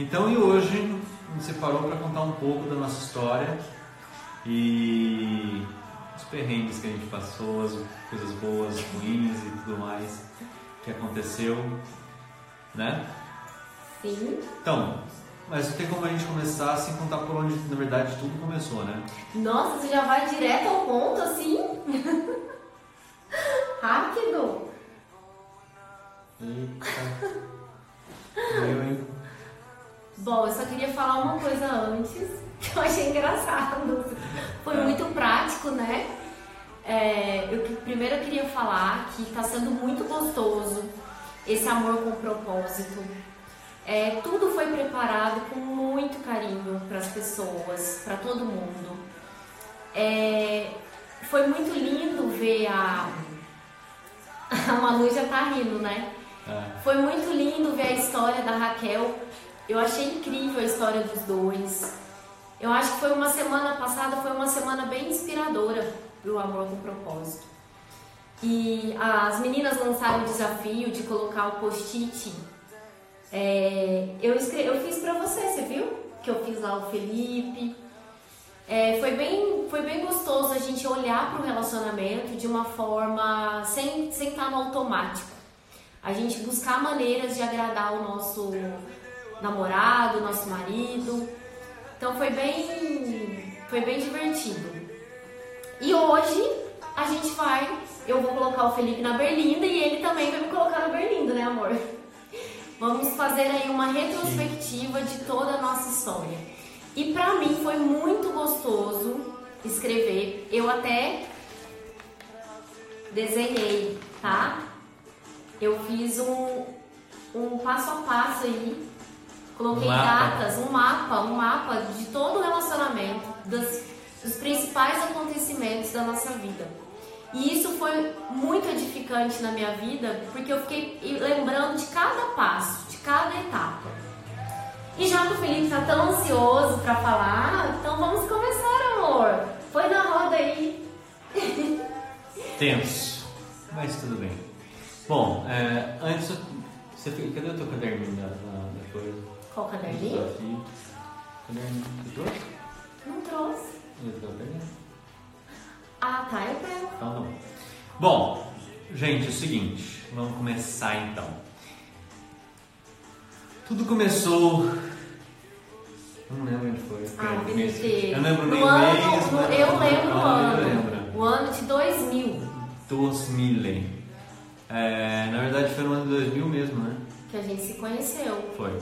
Então, e hoje a gente separou para contar um pouco da nossa história e os perrengues que a gente passou, as coisas boas, ruins e tudo mais que aconteceu, né? Sim. Então, mas não tem como a gente começar sem contar por onde, na verdade, tudo começou, né? Nossa, você já vai direto ao ponto assim? Rápido. Eita. Eu, hein? Bom, eu só queria falar uma coisa antes que eu achei engraçado. Foi muito prático, né? É, eu primeiro eu queria falar que está sendo muito gostoso esse amor com propósito. É, tudo foi preparado com muito carinho para as pessoas, para todo mundo. É, foi muito lindo ver a. A Manu já tá rindo, né? É. Foi muito lindo ver a história da Raquel. Eu achei incrível a história dos dois. Eu acho que foi uma semana passada, foi uma semana bem inspiradora pro Amor com Propósito. E as meninas lançaram o desafio de colocar o post-it. É, eu, eu fiz pra você, você viu? Que eu fiz lá o Felipe. É, foi, bem, foi bem gostoso a gente olhar para o relacionamento de uma forma sem, sem estar no automático. A gente buscar maneiras de agradar o nosso namorado, nosso marido. Então foi bem, foi bem divertido. E hoje a gente vai, eu vou colocar o Felipe na berlinda e ele também vai me colocar na berlinda, né, amor? Vamos fazer aí uma retrospectiva de toda a nossa história. E pra mim foi muito gostoso escrever. Eu até desenhei, tá? Eu fiz um, um passo a passo aí. Coloquei Um datas, um mapa, um mapa de todo o relacionamento, das- dos principais acontecimentos da nossa vida. E isso foi muito edificante na minha vida, porque eu fiquei lembrando de cada passo, de cada etapa. E já que o Felipe tá tão ansioso pra falar, então vamos começar, amor. Foi na roda aí. Tenso, mas tudo bem. Bom, é, antes, você, cadê o teu caderninho da, da, da coisa? Qual caderninho? Caderninho, você trouxe? Não trouxe. O teu caderninho? Ah, tá, eu pego. Então tá bom. Bom, gente, é o seguinte, vamos começar então. Tudo começou. Não lembro onde foi. Ah, Foi mês-. Eu lembro nem no o ano, mês, no- mas- eu lembro o Ah, eu ano. lembro. O ano de 2000, 2000. É, na verdade foi no ano de 2000 mesmo, né? que a gente se conheceu. Foi.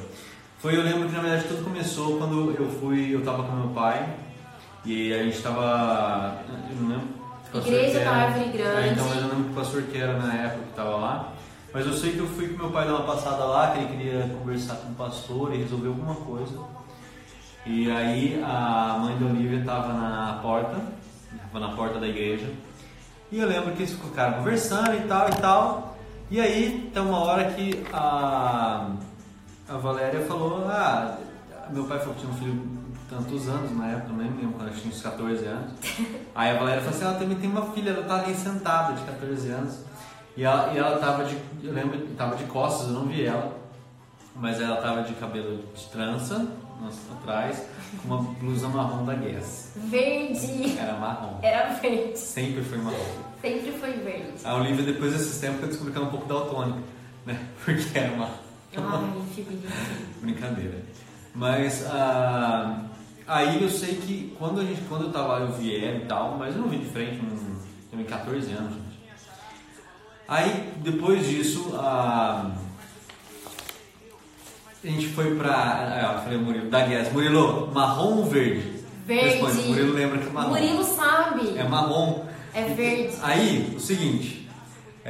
Foi, eu lembro que na verdade tudo começou quando eu fui, eu tava com meu pai e a gente tava, eu não lembro. pastor Igreja da. Árvore Grande. É, então eu não lembro que pastor que era na época que tava lá. Mas eu sei que eu fui com meu pai dar uma passada lá, que ele queria conversar com o pastor e resolver alguma coisa. E aí a mãe da Olivia tava na porta, tava na porta da igreja. E eu lembro que eles ficaram conversando e tal e tal. E aí tem uma hora que a, a Valéria falou, ah, meu pai falou que tinha um filho tantos anos na época, não lembro, quando eu tinha uns 14 anos. Aí a Valéria falou assim, ela também tem uma filha, ela tá ali sentada de 14 anos. E ela, e ela tava de, eu lembro, tava de costas, eu não vi ela. Mas ela tava de cabelo de trança, atrás, com uma blusa marrom da Guess. Verde. Era marrom. Era verde. Sempre foi marrom. Sempre foi verde. A Olivia, depois desses tempos, eu descobri que era um pouco daltônica, né? Porque era uma, Ai, Felipe. brincadeira. Mas ah, aí eu sei que quando, a gente, quando eu tava lá, eu vi ela e tal, mas eu não vi de frente, não, tenho 14 anos, gente. Aí depois disso, ah, a gente foi pra. Ah, eu falei, Murilo, da Guess, Murilo, marrom ou verde? Verde. Responde, Murilo lembra que é marrom. Murilo sabe. É marrom. É verde. Aí, o seguinte,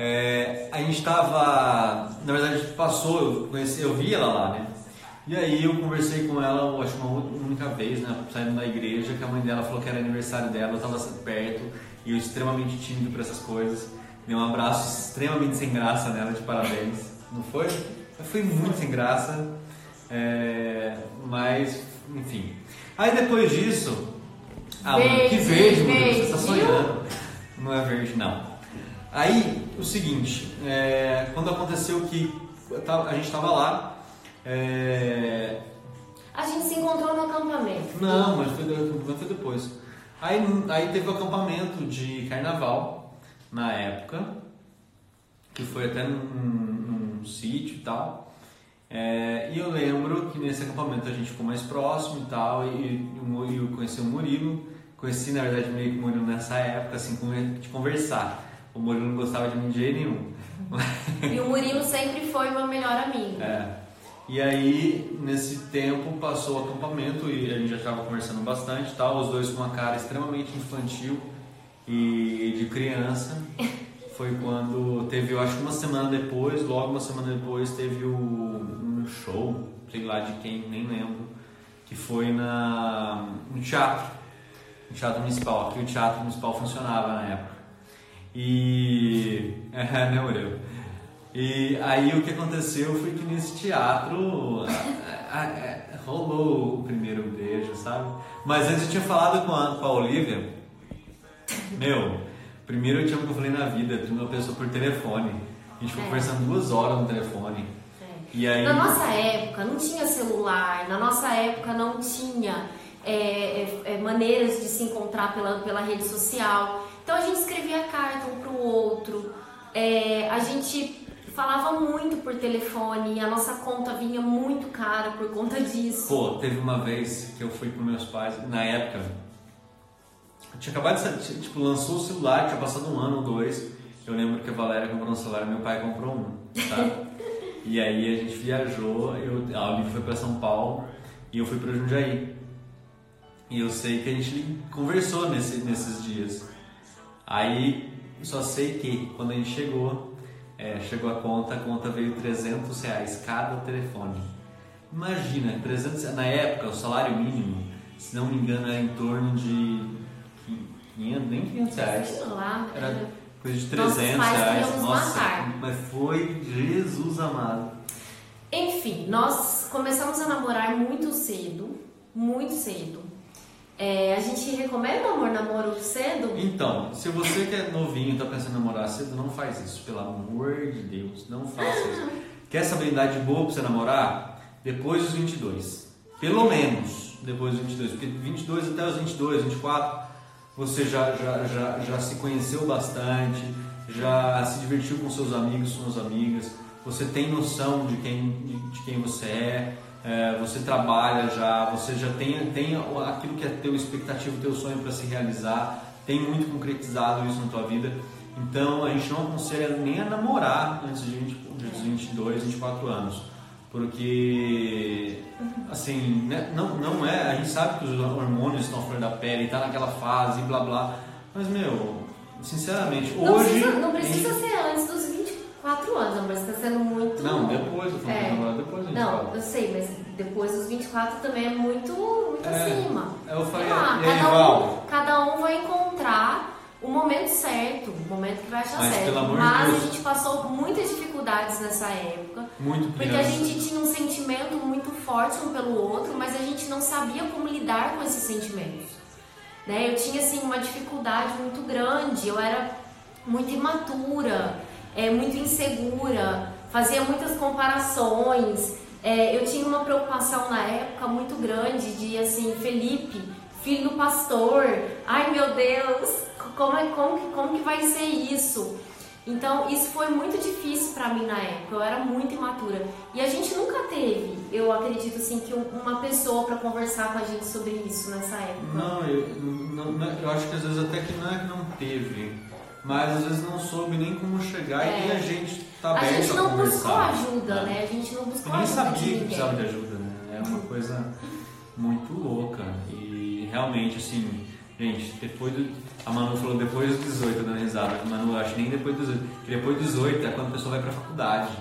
é, a gente tava, na verdade, a gente passou, eu conheci, eu vi ela lá, né? E aí eu conversei com ela, acho que uma única vez, né, saindo da igreja, que a mãe dela falou que era aniversário dela, eu tava perto, e eu extremamente tímido para essas coisas. Dei um abraço extremamente sem graça nela, de parabéns. Não foi? Eu fui muito sem graça, é, mas, enfim. Aí depois disso, ah, mano, que Verde, verde, você verde, tá viu? sonhando. Não é verde, não. Aí, o seguinte, é, quando aconteceu que a gente estava lá, é, Não, mas foi, foi depois. Aí, aí teve o acampamento de carnaval na época, que foi até num, num, num sítio e tal. É, e eu lembro que nesse acampamento a gente ficou mais próximo e tal, e, e eu conheci o Murilo, conheci na verdade meio que o Murilo nessa época, assim, de conversar. O Murilo não gostava de mim de jeito nenhum. E o Murilo sempre foi meu melhor amigo. É. E aí, nesse tempo, passou o acampamento e a gente já estava conversando bastante tal, os dois com uma cara extremamente infantil e de criança. Foi quando teve, eu acho que uma semana depois, logo uma semana depois, teve o, um show, sei lá de quem, nem lembro, que foi na, no teatro, no teatro municipal, aqui o teatro municipal funcionava na época. E. É, né, Murilo? E aí o que aconteceu foi que nesse teatro a, a, a, rolou o primeiro beijo, sabe? Mas antes eu tinha falado com a, com a Olivia, meu, primeiro eu tinha que eu falei na vida, de uma pessoa por telefone. A gente ficou é. conversando duas horas no telefone. É. E aí... Na nossa época não tinha celular, na nossa época não tinha é, é, é maneiras de se encontrar pela, pela rede social. Então a gente escrevia carta um para o outro, é, a gente falava muito por telefone e a nossa conta vinha muito cara por conta disso. Pô, teve uma vez que eu fui com meus pais, na época, eu tinha acabado de, tipo, lançou o celular, tinha passado um ano ou dois, eu lembro que a Valéria comprou um celular e meu pai comprou um, tá? e aí a gente viajou, eu, a Olivia foi para São Paulo e eu fui para Jundiaí. E eu sei que a gente conversou nesse, nesses dias. Aí só sei que quando a gente chegou, é, chegou a conta, a conta veio 300 reais cada telefone. Imagina, 300, na época o salário mínimo, se não me engano, era em torno de 500, nem 500 reais. Era coisa de 300 reais. Nossa, mas foi Jesus amado. Enfim, nós começamos a namorar muito cedo, muito cedo. É, a gente recomenda amor namoro cedo? Então, se você que é novinho e tá pensando em namorar cedo, não faz isso, pelo amor de Deus, não faça isso. Quer saber idade boa pra você namorar? Depois dos 22. Pelo menos depois dos 22, porque 22 até os 22, 24, você já, já, já, já se conheceu bastante, já se divertiu com seus amigos, suas amigas, você tem noção de quem, de, de quem você é, é, você trabalha já, você já tem, tem aquilo que é teu expectativa, teu sonho para se realizar, tem muito concretizado isso na tua vida. Então a gente não aconselha nem a namorar antes de 20, de 22, 24 anos. Porque, assim, né, não, não é. A gente sabe que os hormônios estão fora da pele, está naquela fase, blá blá. Mas, meu, sinceramente, não hoje. Precisa, não precisa gente... ser antes dos 24 anos, mas está sendo muito. Não, depois, eu é. depois a gente Não, fala. eu sei, mas depois dos 24 também é muito, muito é, acima. Eu falei, ah, cada, um, cada um vai encontrar o momento certo, o momento que vai achar mas, certo. mas a gente passou muitas dificuldades nessa época. Muito Porque a gente tinha um sentimento muito forte um pelo outro, mas a gente não sabia como lidar com esses sentimentos. Né? Eu tinha assim uma dificuldade muito grande, eu era muito imatura é, muito insegura, fazia muitas comparações. É, eu tinha uma preocupação na época muito grande de assim, Felipe, filho do pastor, ai meu Deus, como, é, como, como que vai ser isso? Então, isso foi muito difícil para mim na época, eu era muito imatura. E a gente nunca teve, eu acredito assim, que uma pessoa para conversar com a gente sobre isso nessa época. Não eu, não, eu acho que às vezes até que não é que não teve, mas às vezes não soube nem como chegar é. e a gente tá a gente não buscou ajuda, né? né? A gente não buscou eu nem ajuda sabia que precisava de ajuda, né? É uma coisa muito louca e realmente assim, gente, depois do a Manu falou depois dos 18, dando risada. Manu, acho que nem depois dos 18. Porque depois dos 18 é quando a pessoa vai pra faculdade.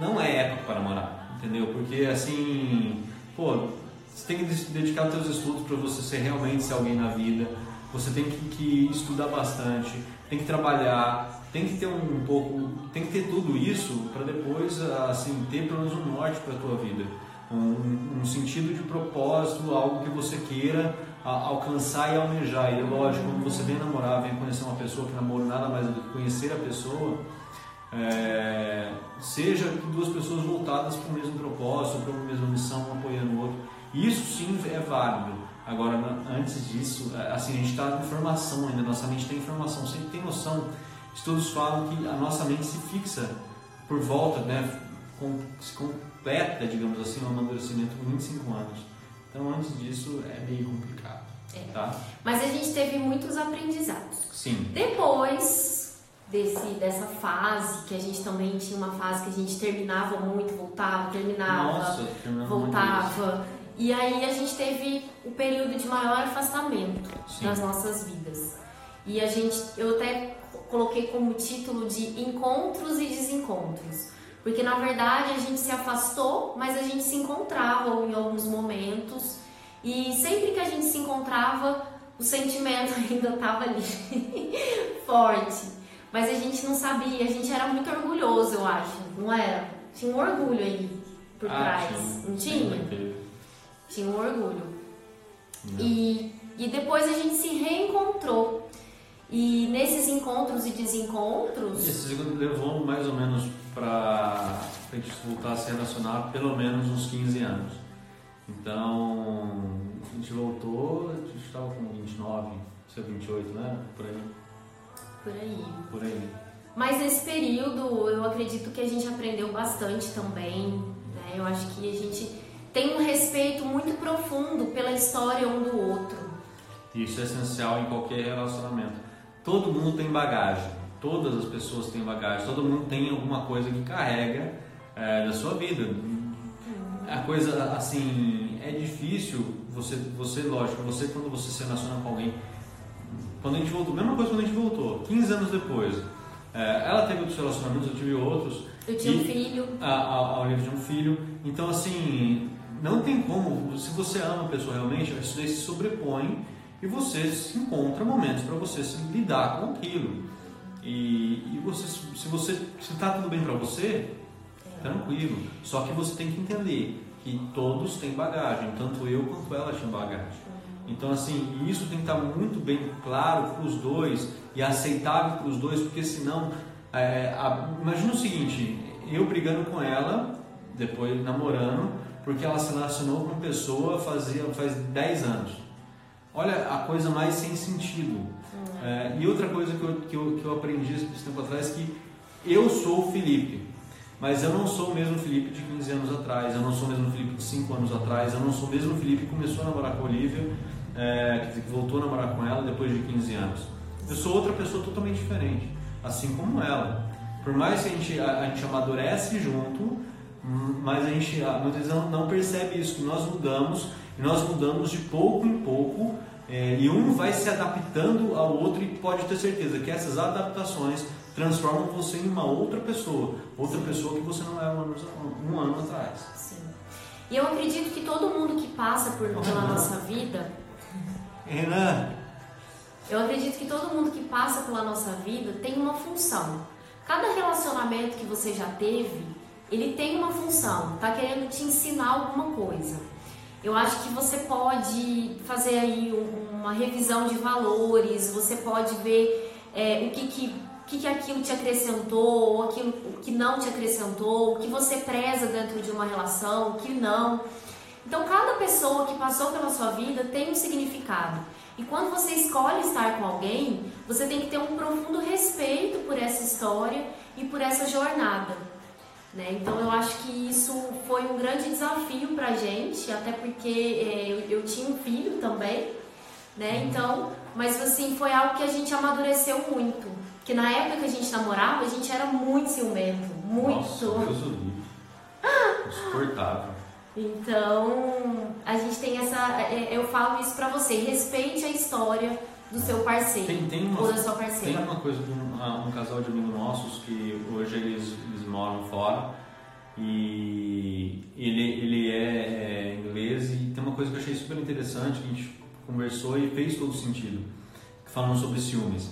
Não é época para namorar, entendeu? Porque assim, pô, você tem que dedicar os seus estudos para você ser realmente ser alguém na vida você tem que, que, estudar bastante, tem que trabalhar, tem que ter um pouco, tem que ter tudo isso para depois assim ter pelo menos um norte para a tua vida, um, um, sentido de propósito, algo que você queira a, alcançar e almejar. E é lógico, quando você vem namorar, vem conhecer uma pessoa que namora nada mais do que conhecer a pessoa, é, seja duas pessoas voltadas para o mesmo propósito, para uma mesma missão, um apoiando o outro Isso sim é válido. Agora, antes disso, é, assim, a gente está em formação ainda, nossa mente tem informação, você tem noção. Estudos falam que a nossa mente se fixa por volta, né, com, se completa, digamos assim, um amadurecimento com 25 anos. Então, antes disso, é meio complicado. É. Tá? Mas a gente teve muitos aprendizados. Sim. Depois desse, dessa fase, que a gente também tinha uma fase que a gente terminava muito, voltava, terminava, Nossa, voltava e aí a gente teve o período de maior afastamento Sim. das nossas vidas. E a gente, eu até coloquei como título de encontros e desencontros. Porque na verdade a gente se afastou, mas a gente se encontrava em alguns momentos. E sempre que a gente se encontrava, o sentimento ainda estava ali forte. Mas a gente não sabia, a gente era muito orgulhoso, eu acho, não era? Tinha um orgulho aí por ah, trás, não tinha? Tinha um orgulho. E, e depois a gente se reencontrou. E nesses encontros e desencontros. Esse levou mais ou menos para a gente voltar a se relacionar pelo menos uns 15 anos. Então, a gente voltou, a gente estava com 29, seu 28, né? Por aí. Por aí. Por aí. Mas nesse período, eu acredito que a gente aprendeu bastante também. Né? Eu acho que a gente tem um respeito muito profundo pela história um do outro. Isso é essencial em qualquer relacionamento. Todo mundo tem bagagem, todas as pessoas têm bagagem, todo mundo tem alguma coisa que carrega é, da sua vida. A coisa assim é difícil. Você, você lógico, você quando você se relaciona com alguém, quando a gente voltou, mesma coisa quando a gente voltou, 15 anos depois. É, ela teve outros relacionamentos, eu tive outros. Eu tinha um filho. A, a, a Olivia tinha um filho. Então, assim, não tem como, se você ama a pessoa realmente, isso daí se sobrepõe e você se encontra momentos para você se lidar com aquilo. E, e você, se você se está tudo bem para você, tranquilo. Só que você tem que entender que todos têm bagagem, tanto eu quanto ela tinham bagagem. Então, assim, isso tem que estar tá muito bem claro para os dois e aceitável para os dois, porque senão, é, a, imagina o seguinte: eu brigando com ela, depois namorando, porque ela se relacionou com uma pessoa fazia, faz 10 anos. Olha a coisa mais sem sentido. Uhum. É, e outra coisa que eu, que, eu, que eu aprendi esse tempo atrás é que eu sou o Felipe, mas eu não sou o mesmo Felipe de 15 anos atrás, eu não sou o mesmo Felipe de 5 anos atrás, eu não sou o mesmo Felipe que começou a namorar com a Olivia, é, que voltou a namorar com ela depois de 15 anos. Eu sou outra pessoa totalmente diferente, assim como ela. Por mais que a gente, a, a gente amadurece junto, mas a gente muitas vezes não, não percebe isso, que nós mudamos e nós mudamos de pouco em pouco é, e um vai se adaptando ao outro e pode ter certeza que essas adaptações transformam você em uma outra pessoa, outra pessoa que você não era um ano, um ano atrás. Sim. E eu acredito que todo mundo que passa por, pela nossa vida. Renan! Eu acredito que todo mundo que passa pela nossa vida tem uma função. Cada relacionamento que você já teve, ele tem uma função, está querendo te ensinar alguma coisa. Eu acho que você pode fazer aí uma revisão de valores, você pode ver é, o que, que, que, que aquilo te acrescentou, ou aquilo o que não te acrescentou, o que você preza dentro de uma relação, o que não. Então, cada pessoa que passou pela sua vida tem um significado. E quando você escolhe estar com alguém, você tem que ter um profundo respeito por essa história e por essa jornada. Né? Então eu acho que isso foi um grande desafio para a gente, até porque é, eu, eu, tinha um filho também, né? Uhum. Então, mas assim foi algo que a gente amadureceu muito, porque na época que a gente namorava a gente era muito ciumento, muito. Nossa, Deus Insuportável. Então a gente tem essa, é, eu falo isso para você, respeite a história do seu parceiro tem, tem uma, ou da sua parceira. Tem uma coisa de um, ah, um casal de amigos nossos que hoje eles moram fora e ele, ele é, é, inglês e tem uma coisa que eu achei super interessante que a gente conversou e fez todo sentido, falando sobre ciúmes.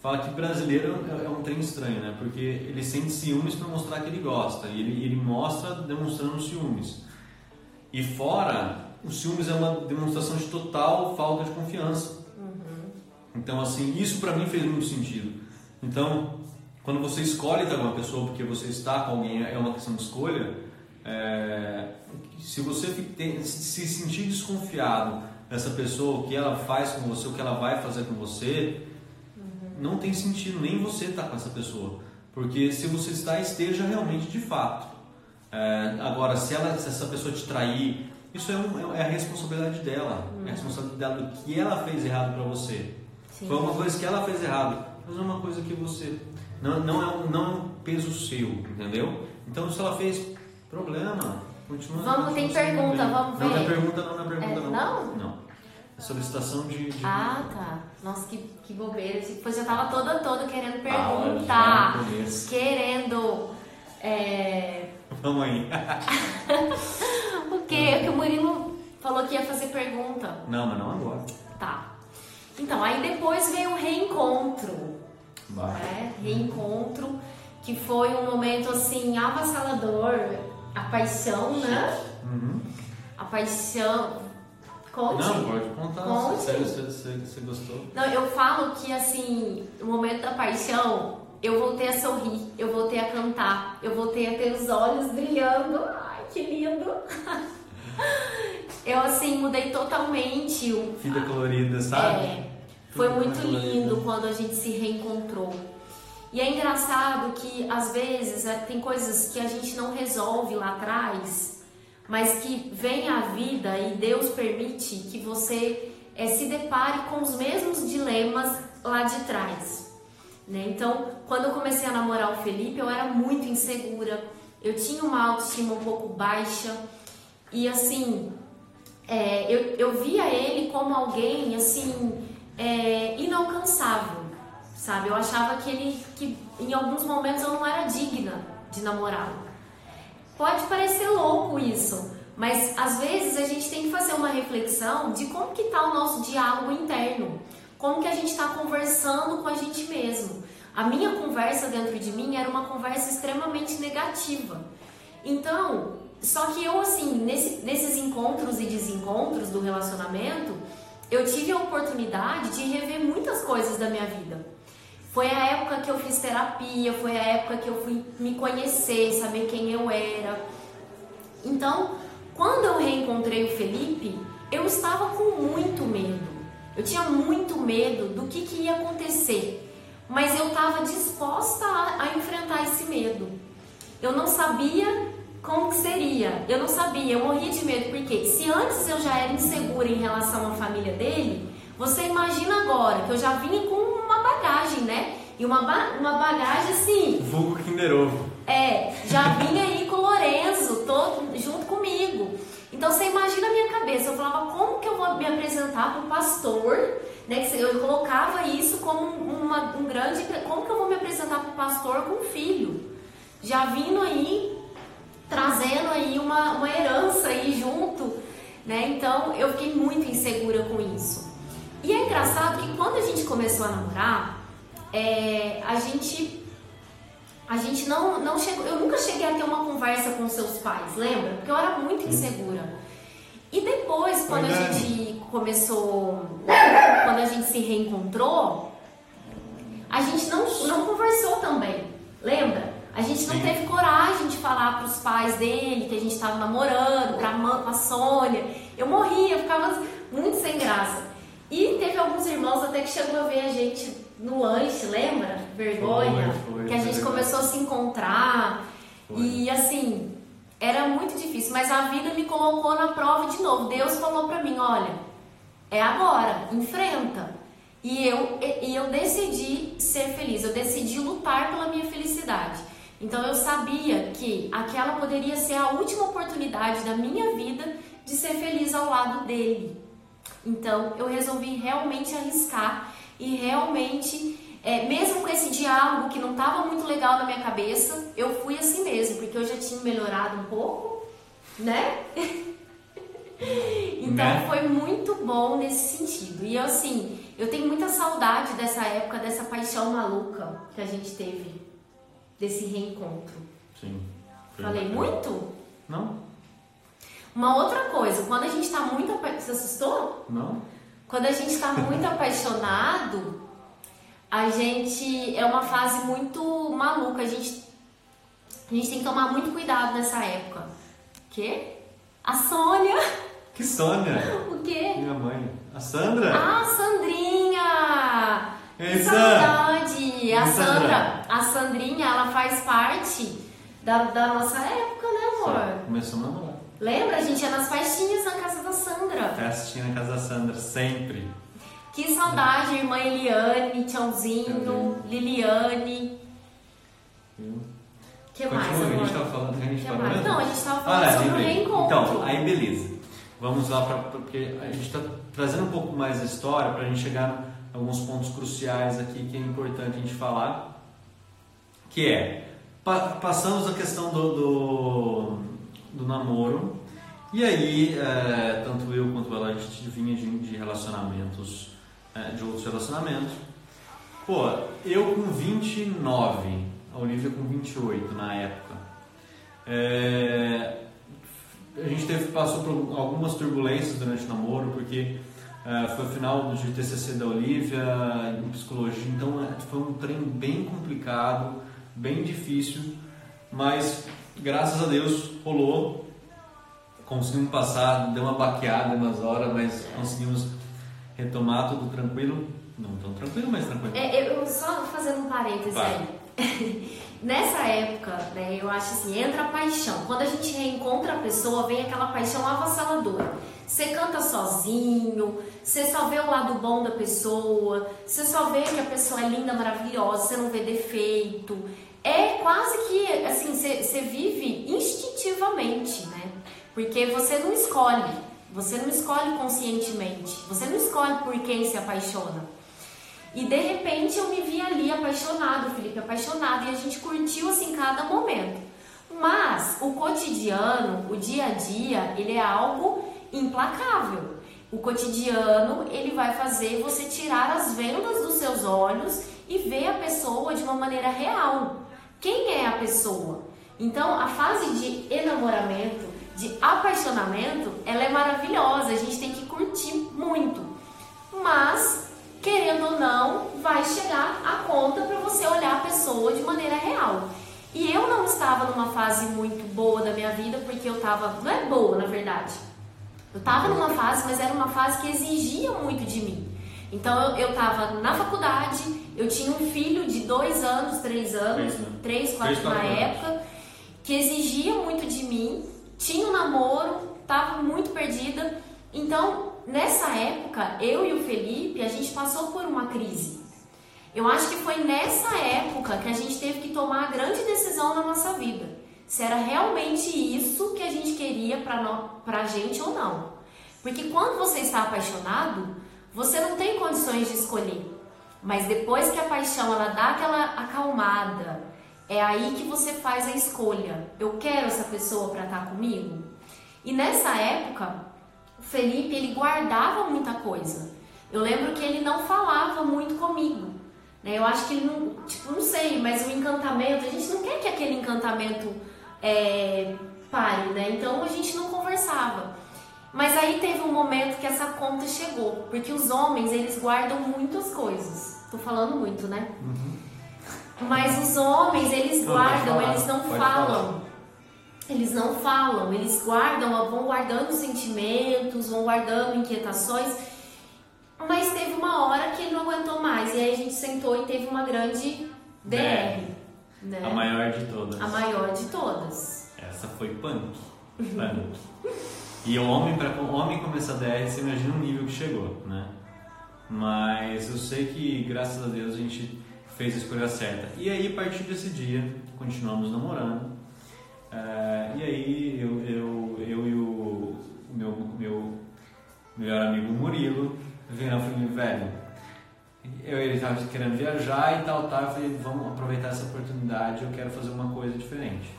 Fala que brasileiro é, é um trem estranho, né? Porque ele sente ciúmes para mostrar que ele gosta e ele, ele mostra demonstrando ciúmes. E fora, o ciúmes é uma demonstração de total falta de confiança. Uhum. Então, assim, isso para mim fez muito sentido. Então, quando você escolhe estar com uma pessoa porque você está com alguém, é uma questão de escolha, é, se você se sentir desconfiado dessa pessoa, o que ela faz com você, o que ela vai fazer com você, uhum. não tem sentido nem você estar tá com essa pessoa. Porque se você está, esteja realmente de fato. É, agora, se, ela, se essa pessoa te trair, isso é, um, é a responsabilidade dela. Uhum. É a responsabilidade dela do que ela fez errado para você. Sim. Foi uma coisa que ela fez errado, mas é uma coisa que você. Não, não, é um, não é um peso seu, entendeu? Então, se ela fez problema, continua. Vamos, tem pergunta, vamos ver. Não, não é pergunta, não, não é pergunta, é, não. Não? Não. É solicitação de. de... Ah, tá. Nossa, que, que bobeira. Depois eu tava toda, toda querendo ah, perguntar. Ah, querendo. É... Vamos aí. o quê? É que o Murilo falou que ia fazer pergunta. Não, mas não agora. Tá. Então, aí depois veio o reencontro. Né? Reencontro, que foi um momento assim avassalador. A paixão, né? Uhum. A paixão. Conte. Não, pode contar. Conte. Sério, você, você, você gostou? Não, eu falo que assim, o momento da paixão, eu voltei a sorrir, eu voltei a cantar, eu voltei a ter os olhos brilhando. Ai, que lindo! Eu assim mudei totalmente. Vida colorida, sabe? É. Foi muito lindo quando a gente se reencontrou. E é engraçado que às vezes é, tem coisas que a gente não resolve lá atrás, mas que vem a vida e Deus permite que você é, se depare com os mesmos dilemas lá de trás. Né? Então, quando eu comecei a namorar o Felipe, eu era muito insegura, eu tinha uma autoestima um pouco baixa e assim, é, eu, eu via ele como alguém assim é, inalcançável, sabe? Eu achava que ele, que em alguns momentos eu não era digna de namorá-lo. Pode parecer louco isso, mas às vezes a gente tem que fazer uma reflexão de como que está o nosso diálogo interno, como que a gente está conversando com a gente mesmo. A minha conversa dentro de mim era uma conversa extremamente negativa. Então, só que eu assim, nesse, nesses encontros e desencontros do relacionamento, eu tive a oportunidade de rever muitas coisas da minha vida. Foi a época que eu fiz terapia, foi a época que eu fui me conhecer, saber quem eu era. Então, quando eu reencontrei o Felipe, eu estava com muito medo. Eu tinha muito medo do que, que ia acontecer, mas eu estava disposta a, a enfrentar esse medo. Eu não sabia como que seria? Eu não sabia, eu morria de medo, porque se antes eu já era insegura em relação à família dele, você imagina agora que eu já vinha com uma bagagem, né? E uma, ba uma bagagem assim. Vulgo Kinder Ovo. É, já vinha aí com o Lorenzo todo, junto comigo. Então você imagina a minha cabeça, eu falava, como que eu vou me apresentar para o pastor? Né? Eu colocava isso como uma, um grande. Como que eu vou me apresentar para o pastor com filho? Já vindo aí trazendo aí uma, uma herança aí junto, né? Então eu fiquei muito insegura com isso. E é engraçado que quando a gente começou a namorar, é, a gente a gente não, não chegou, eu nunca cheguei a ter uma conversa com seus pais, lembra? Porque eu era muito insegura. E depois, quando a gente começou, quando a gente se reencontrou, a gente não, não conversou também, lembra? A gente não Sim. teve coragem de falar para os pais dele que a gente estava namorando, para a Sônia. Eu morria, eu ficava muito sem graça. E teve alguns irmãos até que chegou a ver a gente no lanche, lembra? Vergonha. Foi, foi, que a gente foi. começou a se encontrar. E assim, era muito difícil, mas a vida me colocou na prova de novo. Deus falou para mim: olha, é agora, enfrenta. E eu, e eu decidi ser feliz, eu decidi lutar pela minha felicidade. Então eu sabia que aquela poderia ser a última oportunidade da minha vida de ser feliz ao lado dele. Então eu resolvi realmente arriscar e realmente, é, mesmo com esse diálogo que não estava muito legal na minha cabeça, eu fui assim mesmo, porque eu já tinha melhorado um pouco, né? então né? foi muito bom nesse sentido. E eu assim, eu tenho muita saudade dessa época, dessa paixão maluca que a gente teve desse reencontro. Sim. Falei muito? Não. Uma outra coisa, quando a gente está muito apaixonado. Você assustou? Não. Quando a gente está muito apaixonado, a gente. É uma fase muito maluca. A gente, a gente tem que tomar muito cuidado nessa época. Quê? A Sônia. Que Sônia? O quê? Minha mãe. A Sandra? Ah, Sandrinha! Ei, que Saudade! A E Sandra? A Sandrinha, ela faz parte da, da nossa época, né, amor? Começou a namorar. Lembra? A gente ia nas festinhas na casa da Sandra. Festinha na casa da Sandra, sempre. Que saudade, irmã Eliane, Tchãozinho. Liliane. Viu? que mais, Continua, a gente tava falando que a gente parou mais? mesmo? Não, a gente tava falando Ah, sobre o reencontro. Então, aí beleza. Vamos lá para porque a gente está trazendo um pouco mais a história para a gente chegar alguns pontos cruciais aqui que é importante a gente falar, que é pa- passamos a questão do, do, do namoro e aí é, tanto eu quanto ela a gente vinha de, de relacionamentos, é, de outros relacionamentos. Pô, eu com 29, a Olivia com 28 na época. É, a gente teve, passou por algumas turbulências durante o namoro, porque eh, foi o final de TCC da Olivia, em psicologia, então eh, foi um trem bem complicado, bem difícil, mas graças a Deus rolou, conseguimos passar, deu uma baqueada umas horas, mas conseguimos retomar tudo tranquilo, não tão tranquilo, mas tranquilo. É, eu só fazendo um parêntese Vai. aí. Nessa época, né, eu acho assim, entra a paixão. Quando a gente reencontra a pessoa, vem aquela paixão avassaladora. Você canta sozinho, você só vê o lado bom da pessoa, você só vê que a pessoa é linda, maravilhosa, você não vê defeito. É quase que, assim, você, você vive instintivamente, né? Porque você não escolhe, você não escolhe conscientemente, você não escolhe por quem se apaixona. E de repente eu me vi ali apaixonado, Felipe, apaixonado, e a gente curtiu assim cada momento. Mas o cotidiano, o dia a dia, ele é algo implacável. O cotidiano, ele vai fazer você tirar as vendas dos seus olhos e ver a pessoa de uma maneira real. Quem é a pessoa? Então, a fase de enamoramento, de apaixonamento, ela é maravilhosa, a gente tem que curtir muito. Mas querendo ou não, vai chegar a conta para você olhar a pessoa de maneira real. E eu não estava numa fase muito boa da minha vida, porque eu estava. Não é boa, na verdade. Eu estava numa fase, mas era uma fase que exigia muito de mim. Então eu estava na faculdade, eu tinha um filho de dois anos, três anos, Três, né? três, quatro na época, que exigia muito de mim, tinha um namoro, estava muito perdida. Então, nessa época, eu e o Felipe, a gente passou por uma crise. Eu acho que foi nessa época que a gente teve que tomar a grande decisão na nossa vida. Se era realmente isso que a gente queria pra, no, pra gente ou não. Porque quando você está apaixonado, você não tem condições de escolher. Mas depois que a paixão ela dá aquela acalmada, é aí que você faz a escolha. Eu quero essa pessoa para estar comigo. E nessa época, Felipe ele guardava muita coisa. Eu lembro que ele não falava muito comigo. Né? Eu acho que ele não, tipo, não sei, mas o encantamento, a gente não quer que aquele encantamento é, pare, né? Então a gente não conversava. Mas aí teve um momento que essa conta chegou, porque os homens eles guardam muitas coisas. Tô falando muito, né? Mas os homens eles Não, guardam, eles não pode falam. falar. Eles não falam, eles guardam, vão guardando sentimentos, vão guardando inquietações. Mas teve uma hora que ele não aguentou mais. E aí a gente sentou e teve uma grande DR. Né? A maior de todas. A maior de todas. Essa foi punk. Punk. e o homem, para o homem começar a DR, você imagina o nível que chegou, né? Mas eu sei que, graças a Deus, a gente fez a escolha certa. E aí, a partir desse dia, continuamos namorando. Eh, e aí, eu, eu, eu e o meu, meu melhor amigo Murilo vieram e falei, velho, eu, ele estava querendo viajar e tal, tal. Eu falei, vamos aproveitar essa oportunidade, eu quero fazer uma coisa diferente.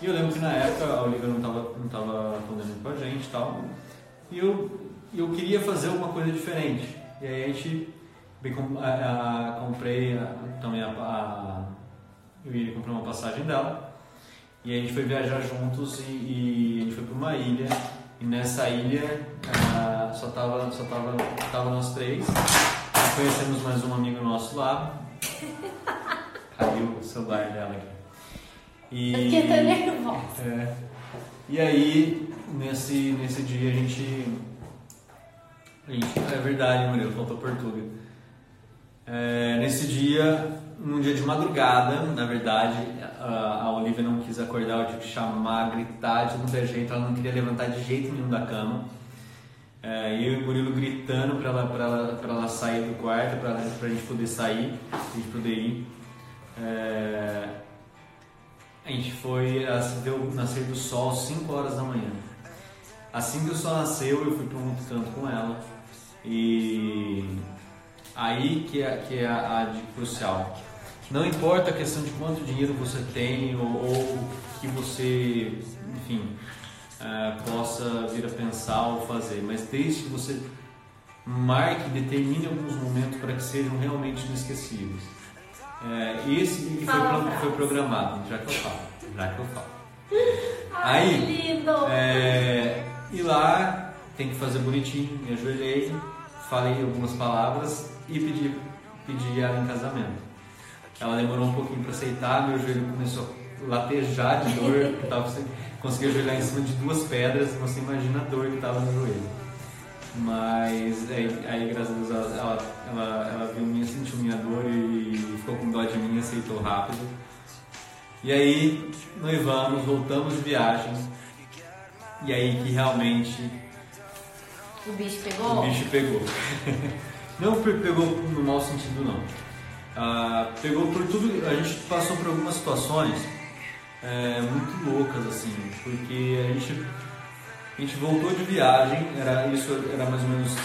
E eu lembro que na época a Olivia não estava não tava podendo com a gente e tal. E eu, eu queria fazer uma coisa diferente. E aí a gente bem, a- a- comprei a- também a, a, eu ia comprar uma passagem dela. E a gente foi viajar juntos e, e a gente foi para uma ilha. E nessa ilha ah, só, tava, só tava, tava nós três. Conhecemos mais um amigo nosso lá. Caiu o celular dela aqui. E, nervosa. é. E aí nesse, nesse dia a gente, a gente. É verdade, Murilo, faltou Portugal. É, nesse dia, num dia de madrugada, na verdade, a, Olivia não quis acordar, eu tive que chamar, gritar de todo jeito, ela não queria levantar de jeito nenhum da cama. É, eu e o Murilo gritando para ela, ela, ela sair do quarto, para a gente poder sair, a gente poder ir. É, a gente foi, deu nascer do sol às 5 horas da manhã. Assim que o sol nasceu, eu fui para um outro canto com ela. E aí que é, que é a, a dica crucial. Não importa a questão de quanto dinheiro você tem ou, ou que você, enfim, uh, possa vir a pensar ou fazer, mas desde que você marque, determine alguns momentos para que sejam realmente inesquecíveis. É, esse foi, foi, programado, já que eu falo, já que eu falo. Ai, Aí. É, e lá tem que fazer bonitinho, me ajoelhei, falei algumas palavras e pedi, pedi ela em casamento. Ela demorou um pouquinho para aceitar, meu joelho começou a latejar de dor, tava consegui ajoelhar em cima de duas pedras, você imagina a dor que estava no joelho. Mas aí, aí graças a Deus, ela, ela, ela, viu minha, sentiu minha dor e ficou com dó de mim, aceitou rápido. E aí, noivamos, voltamos de viagem. E aí que realmente. O bicho pegou? O bicho pegou. não pegou no mau sentido, não. Ah, pegou por tudo. A gente passou por algumas situações é, muito loucas, assim, porque a gente, a gente voltou de viagem, era, isso era mais ou menos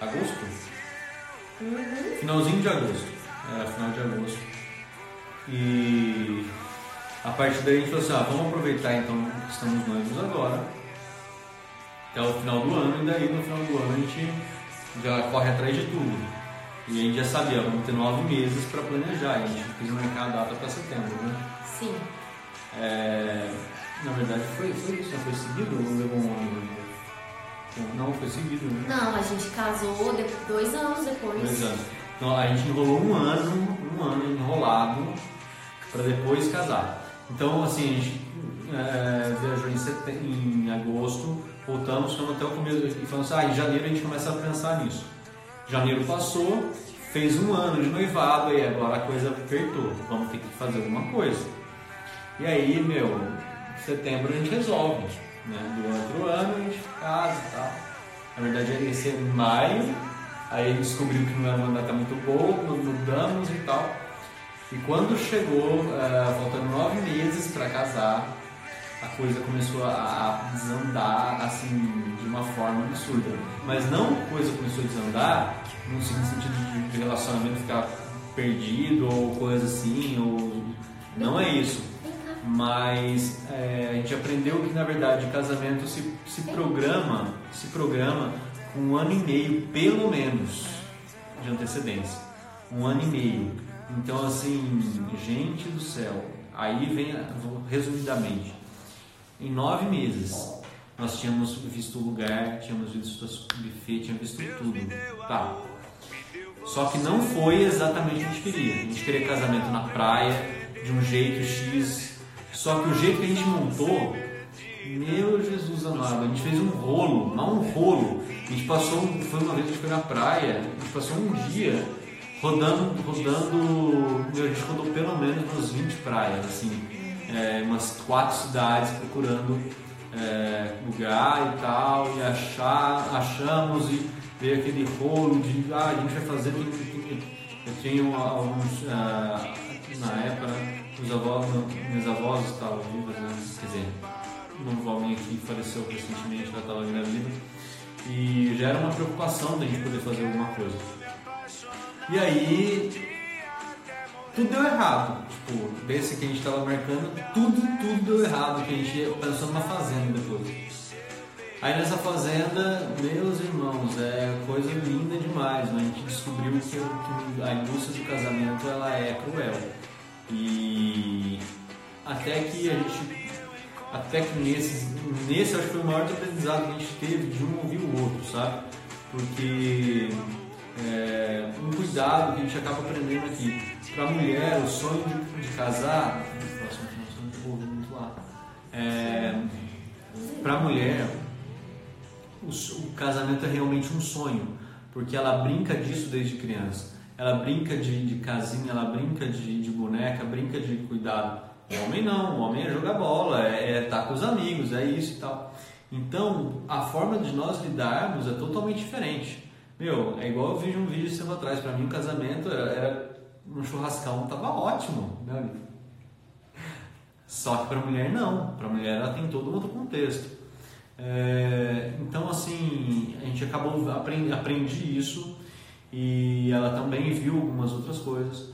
agosto? Uhum. Finalzinho de agosto. Era final de agosto. E a partir daí a gente falou assim, ah, vamos aproveitar então que estamos noivos agora, até o final do ano, e daí no final do ano a gente já corre atrás de tudo. E a gente já sabia, vamos ter nove meses para planejar, a gente quis marcar a data para setembro, né? Sim. É, na verdade, foi, foi isso, foi seguido ou levou um ano? Não, foi seguido, né? Não, a gente casou de, dois anos depois. Dois anos. Então a gente enrolou um ano, um ano enrolado para depois casar. Então, assim, a gente é, viajou em, setembro, em agosto, voltamos, ficamos até o começo e falamos assim, ah, em janeiro a gente começa a pensar nisso. Janeiro passou, fez um ano de noivado e agora a coisa apertou, vamos ter que fazer alguma coisa. E aí, meu, em setembro a gente resolve. Né? Do outro ano a gente casa e tal. Na verdade ia ser em maio, aí descobriu que não era uma data muito boa, mudamos e tal. E quando chegou, uh, faltando nove meses para casar, a coisa começou a, desandar assim de uma forma absurda. Mas não coisa começou a desandar no sentido de, de relacionamento ficar perdido ou coisa assim, ou não é isso. Mas é, a gente aprendeu que na verdade o casamento se, se programa se programa com um ano e meio pelo menos de antecedência. Um ano e meio. Então assim gente do céu aí vem resumidamente em nove meses nós tínhamos visto o lugar tínhamos visto o buffet tínhamos visto tudo. tá. só que não foi exatamente o que a gente queria. A gente queria casamento na praia de um jeito X. Só que o jeito que a gente montou, meu Jesus amado, a gente fez um rolo, não um rolo. A gente passou, foi uma vez, a gente foi na praia, a gente passou um dia rodando, rodando, meu, a gente rodou pelo menos umas 20 praias, assim, é, umas quatro cidades procurando é, lugar e tal, e achar, achamos e veio aquele rolo de, ah, a gente vai fazer, eu tenho alguns, ah, na época, os avós, meus avós estavam vivos, né? quer dizer, uma avó minha que faleceu recentemente, ela estava grávida, e já era uma preocupação da gente poder fazer alguma coisa. E aí, tudo deu errado, tipo, desse que a gente estava marcando, tudo, tudo deu errado, que a gente pensou numa fazenda depois. Aí nessa fazenda, meus irmãos, é coisa linda demais, né? a gente descobriu que, que a indústria do casamento ela é cruel. E até que a gente, até que nesse, nesse acho que foi o maior aprendizado que a gente teve de um ouvir o outro, sabe? Porque é, um cuidado que a gente acaba aprendendo aqui. Para a mulher, o sonho de, de casar. lá. É, para a mulher, o, o, casamento é realmente um sonho, porque ela brinca disso desde criança. Ela brinca de, de casinha, ela brinca de, de boneca, brinca de cuidado. O homem não, o homem é jogar bola, é estar é tá com os amigos, é isso e tal. Então, a forma de nós lidarmos é totalmente diferente. Meu, é igual eu vi um vídeo tempo atrás. Para mim, o casamento era, era um churrascão, tava ótimo, meu amigo. Só que para mulher não. Para mulher ela tem todo um outro contexto. É, então, assim, a gente acabou aprendi, aprendi isso e ela também viu algumas outras coisas.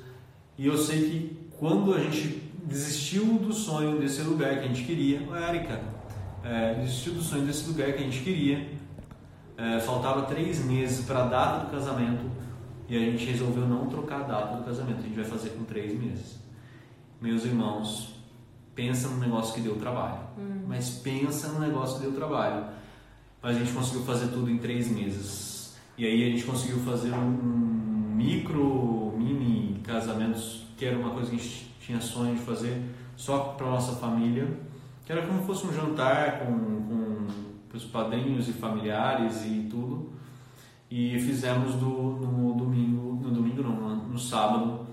E eu sei que quando a gente desistiu do sonho desse lugar que a gente queria, o Erika, é, desistiu do sonho desse lugar que a gente queria. É, faltava três meses para a data do casamento e a gente resolveu não trocar a data do casamento. A gente vai fazer com três meses. Meus irmãos, pensa no negócio que deu trabalho. Hum. Mas pensa no negócio que deu trabalho. Mas a gente conseguiu fazer tudo em três meses. E aí a gente conseguiu fazer um micro, mini casamentos, que era uma coisa que a gente tinha sonho de fazer só para nossa família que era como fosse um jantar com, com os padrinhos e familiares e tudo. E fizemos do, no domingo, no domingo não, no sábado.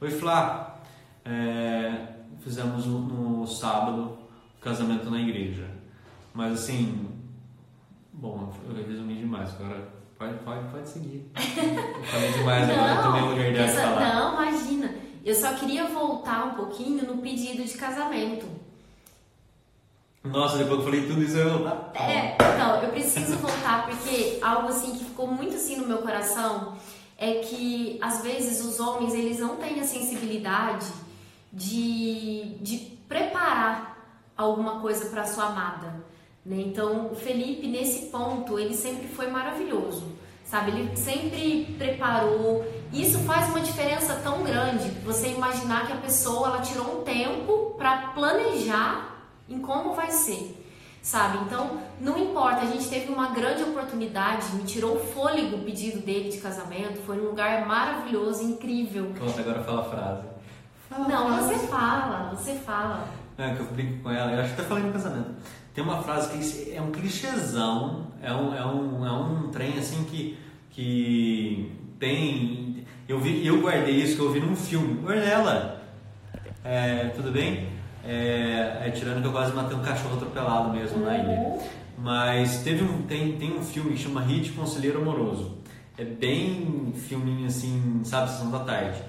Oi Flá, é, fizemos no, sábado o casamento na igreja. Mas assim, bom, eu resumi demais, agora pode, pode, pode seguir. Eu falei demais, não, agora eu tomei o lugar essa, falar. Não, imagina. Eu só queria voltar um pouquinho no pedido de casamento. Nossa, depois que eu falei tudo isso, eu. É, então, eu preciso voltar porque algo assim que ficou muito assim no meu coração é que às vezes os homens eles não têm a sensibilidade de, de preparar alguma coisa para sua amada. Né? Então, o Felipe, nesse ponto, ele sempre foi maravilhoso, sabe? Ele sempre preparou. Isso faz uma diferença tão grande. Você imaginar que a pessoa ela tirou um tempo para planejar em como vai ser, sabe? Então, não importa, a gente teve uma grande oportunidade, me tirou o fôlego o pedido dele de casamento, foi um lugar maravilhoso, incrível. Conta, agora fala a frase. Fala não, frase. você fala, você fala. É, que eu brinco com ela, eu acho que até falei no casamento. Tem uma frase que é um clichêzão, é um, é um, é um trem assim que, que tem. Eu, vi, eu guardei isso que eu vi num filme. Ornella, é, tudo bem? É, é, tirando que eu quase matei um cachorro atropelado mesmo uhum. na ilha. Mas teve um, tem, tem um filme que chama Hit Conselheiro Amoroso. É bem filminho assim, sabe, sessão da tarde.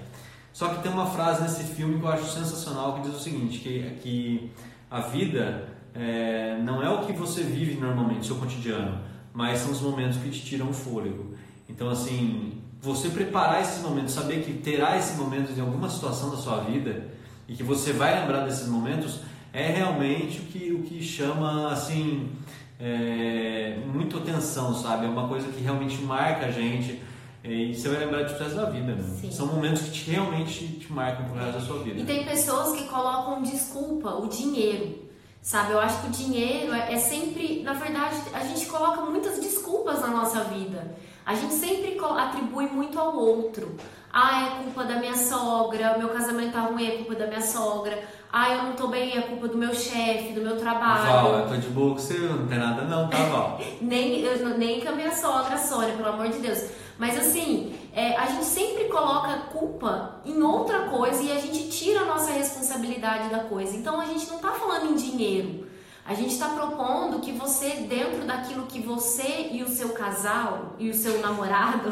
Só que tem uma frase nesse filme que eu acho sensacional que diz o seguinte, que, que a vida é, não é o que você vive normalmente, seu cotidiano, mas são os momentos que te tiram o fôlego. Então, assim, você preparar esses momentos, saber que terá esses momentos em alguma situação da sua vida, e que você vai lembrar desses momentos é realmente o que, o que chama assim é, muito atenção, sabe? É uma coisa que realmente marca a gente e você vai lembrar de resto da vida. Né? São momentos que te, realmente te marcam pro resto da sua vida. E tem pessoas que colocam desculpa, o dinheiro. Sabe, eu acho que o dinheiro é, é sempre, na verdade, a gente coloca muitas desculpas na nossa vida. A gente sempre atribui muito ao outro. Ah, é culpa da minha sogra, meu casamento tá ruim, é culpa da minha sogra. Ah, eu não tô bem, é culpa do meu chefe, do meu trabalho. Val, eu tô de boa com você, não tem nada não, tá, Val? nem, eu, nem com a minha sogra, Sônia, pelo amor de Deus. Mas assim, é, a gente sempre coloca culpa em outra coisa e a gente tira a nossa responsabilidade da coisa. Então a gente não tá falando em dinheiro. A gente está propondo que você, dentro daquilo que você e o seu casal e o seu namorado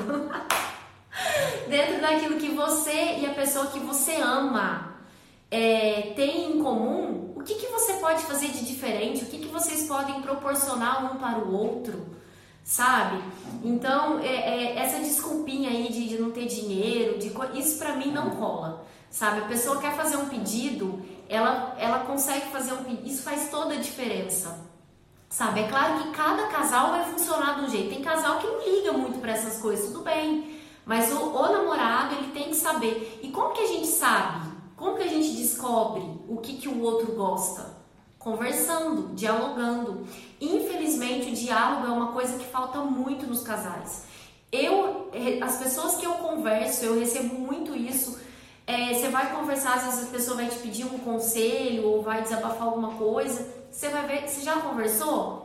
dentro daquilo que você e a pessoa que você ama é, tem em comum, o que, que você pode fazer de diferente? O que, que vocês podem proporcionar um para o outro? Sabe? Então, é, é, essa desculpinha aí de, de, não ter dinheiro, de, isso para mim não rola. Sabe? A pessoa quer fazer um pedido, ela, ela consegue fazer um pedido, isso faz toda a diferença. Sabe? É claro que cada casal vai funcionar de um jeito. Tem casal que não liga muito para essas coisas, tudo bem. Mas o, o namorado, ele tem que saber. E como que a gente sabe? Como que a gente descobre o que, que o outro gosta? Conversando, dialogando. Infelizmente, o diálogo é uma coisa que falta muito nos casais. Eu, as pessoas que eu converso, eu recebo muito isso. É, você vai conversar, às vezes a pessoa vai te pedir um conselho ou vai desabafar alguma coisa. Você vai ver, você já conversou?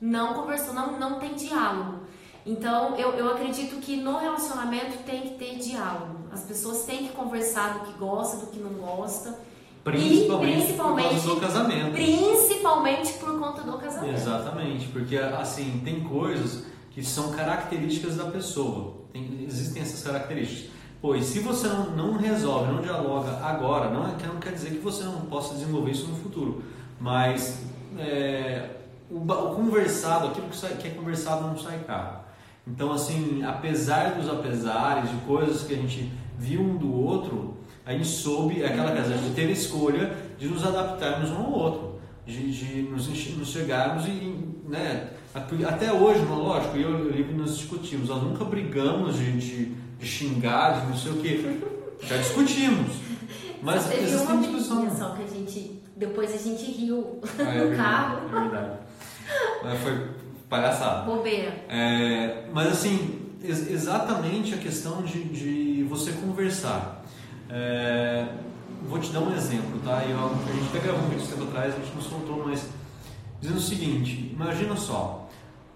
não conversou, não, não tem diálogo. Então, eu, eu acredito que no relacionamento tem que ter diálogo. As pessoas têm que conversar do que gosta, do que não gosta. Principalmente, e, principalmente por conta do casamento. Principalmente por conta do casamento. Exatamente, porque assim, tem coisas que são características da pessoa. Tem, existem essas características. Pois se você não, não resolve, não dialoga agora, não, é, não quer dizer que você não possa desenvolver isso no futuro. Mas é, o, o, conversado, aquilo que, sai, que é conversado não sai caro. Então, assim, apesar dos apesares, de coisas que a gente viu um do outro, a gente soube, é aquela coisa, de ter escolha de nos adaptarmos um ao outro, de, de nos, nos chegarmos e, né, até hoje, lógico, eu e o nós discutimos, nós nunca brigamos de, de, de, xingar, de não sei o que, já discutimos. Mas Teve existem uma discussões. só que a gente, depois a gente riu ah, é, no carro. É verdade. Mas foi palhaçada. Bobeira. É, mas assim, ex exatamente a questão de, de você conversar. É, vou te dar um exemplo, tá? Eu, a gente até gravou um vídeo tempo atrás, a gente não soltou, mas dizendo o seguinte, imagina só,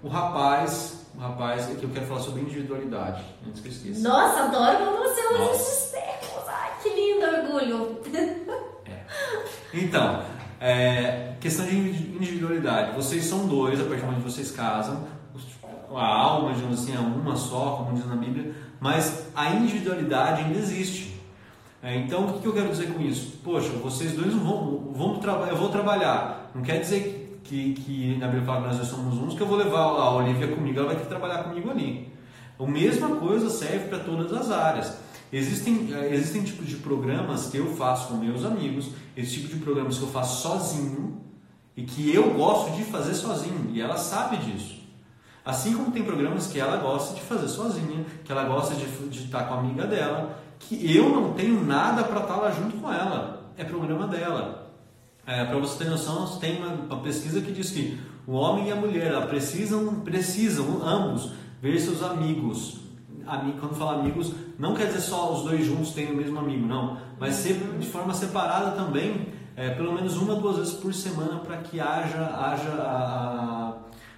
o rapaz, o rapaz, aqui eu quero falar sobre individualidade, antes que eu esqueça. Nossa, adoro quando você usa esses termos, ai que lindo orgulho. É. Então, é, questão de individualidade, vocês são dois, a partir do momento que vocês casam, a alma, digamos assim, é uma só, como diz na Bíblia, mas a individualidade ainda existe. É, então, o que eu quero dizer com isso? Poxa, vocês dois vão, vão eu vou trabalhar. Não quer dizer que, que na Bíblia fala que nós somos uns, que eu vou levar a Olivia comigo, ela vai ter que trabalhar comigo ali. A mesma coisa serve para todas as áreas. Existem, eh, existem tipos de programas que eu faço com meus amigos, esse tipo de programas que eu faço sozinho e que eu gosto de fazer sozinho, e ela sabe disso. Assim como tem programas que ela gosta de fazer sozinha, que ela gosta de, de estar com a amiga dela, que eu não tenho nada para estar lá junto com ela. É programa dela. É, Para você ter noção, tem uma, uma, pesquisa que diz que o homem e a mulher precisam, precisam ambos ver seus amigos. Ami, quando fala amigos, não quer dizer só os dois juntos têm o mesmo amigo, não. Mas ser de forma separada também, é, pelo menos uma, duas vezes por semana, para que haja, haja a, a,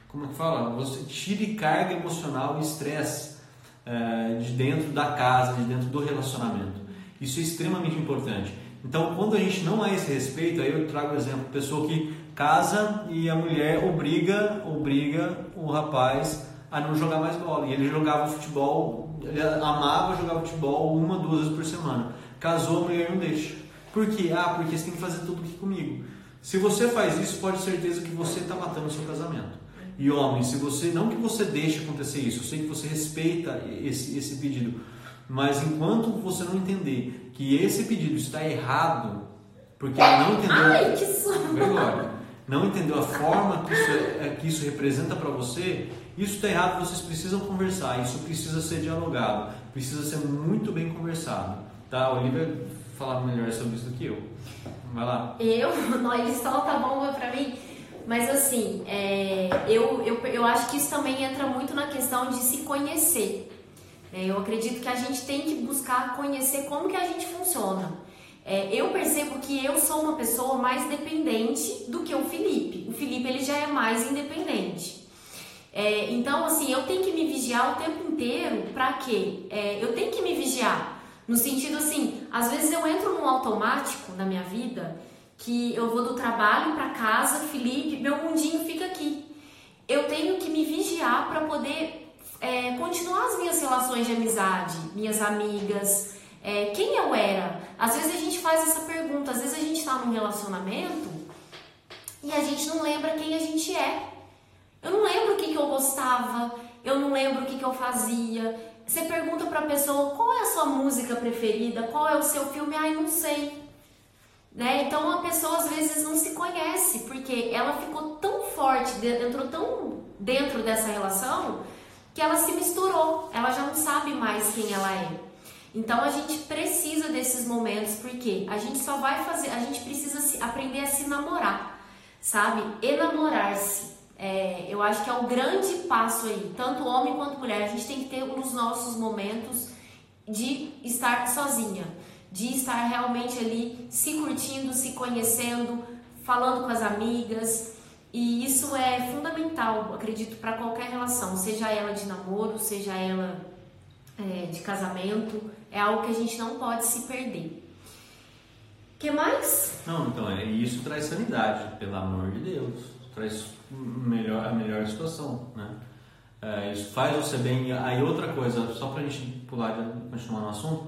como é que fala? Você tire carga emocional e estresse é, de dentro da casa, de dentro do relacionamento. Isso é extremamente importante. Então, quando a gente não há esse respeito, aí eu trago o exemplo, pessoa que casa e a mulher obriga, obriga o rapaz a não jogar mais bola. E ele jogava futebol, ele amava jogar futebol uma, duas vezes por semana. Casou, a mulher não deixa. Por quê? Ah, porque você tem que fazer tudo aqui comigo. Se você faz isso, pode ter certeza que você está matando o seu casamento. E homem, se você não que você deixe acontecer isso, eu sei que você respeita esse, esse pedido, mas enquanto você não entender que esse pedido está errado, porque não entendeu. Ai, que não entendeu a forma que isso, é, é, que isso representa para você, isso está errado, vocês precisam conversar, isso precisa ser dialogado, precisa ser muito bem conversado. Tá? A Olivia falar melhor sobre isso do que eu. Vai lá. Eu? Não, ele solta a bomba para mim. Mas assim, é, eu, eu, eu acho que isso também entra muito na questão de se conhecer. É, eu acredito que a gente tem que buscar conhecer como que a gente funciona. É, eu percebo que eu sou uma pessoa mais dependente do que o Felipe. O Felipe ele já é mais independente. É, então, assim, eu tenho que me vigiar o tempo inteiro para quê? Eu tenho que me vigiar. No sentido assim, às vezes eu entro num automático na minha vida que eu vou do trabalho para casa, Felipe, meu mundinho fica aqui. Eu tenho que me vigiar para poder é, continuar as minhas relações de amizade, minhas amigas, é, quem eu era. Às vezes a gente faz essa pergunta, às vezes a gente está num relacionamento e a gente não lembra quem a gente é. Eu não lembro o que, que eu gostava, eu não lembro o que, que eu fazia. Você pergunta para a pessoa qual é a sua música preferida, qual é o seu filme, ai, não sei. Né? Então a pessoa às vezes não se conhece, porque ela ficou tão forte, entrou tão dentro dessa relação que ela se misturou, ela já não sabe mais quem ela é. Então a gente precisa desses momentos porque a gente só vai fazer, a gente precisa aprender a se namorar, sabe? Enamorar-se. É, eu acho que é o grande passo aí, tanto homem quanto mulher. A gente tem que ter os nossos momentos de estar sozinha, de estar realmente ali se curtindo, se conhecendo, falando com as amigas, E isso é fundamental, acredito, para qualquer relação, seja ela de namoro, seja ela é, de casamento, é algo que a gente não pode se perder. que mais? Não, então, é, isso traz sanidade, pelo amor de Deus. Traz melhor, a melhor situação, né? É, isso faz você bem. Aí outra coisa, só pra gente pular e continuar no assunto,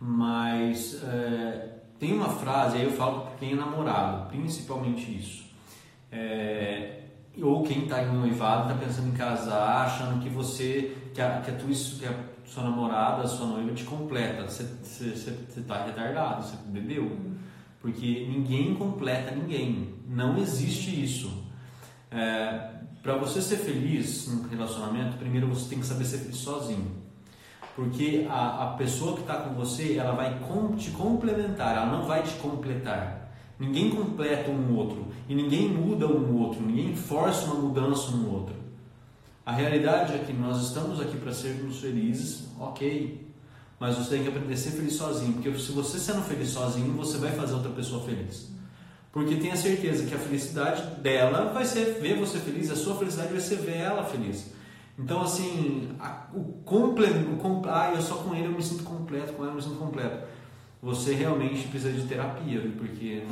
mas é, tem uma frase, aí eu falo para quem é namorado, principalmente isso. É, ou quem está em noivado, está pensando em casar, achando que você, que a, que a, tua, que a sua namorada, a sua noiva te completa. Você está retardado, você bebeu. Porque ninguém completa ninguém. Não existe isso. É, Para você ser feliz num relacionamento, primeiro você tem que saber ser feliz sozinho. Porque a, a pessoa que está com você, ela vai com, te complementar, ela não vai te completar. Ninguém completa um outro e ninguém muda um outro, ninguém força uma mudança no outro. A realidade é que nós estamos aqui para sermos felizes, ok, mas você tem que aprender a ser feliz sozinho, porque se você sendo feliz sozinho, você vai fazer outra pessoa feliz. Porque tenha certeza que a felicidade dela vai ser ver você feliz, a sua felicidade vai ser ver ela feliz. Então, assim, a, o complemento, ah, eu só com ele eu me sinto completo, com ela eu me sinto completo. Você realmente precisa de terapia, porque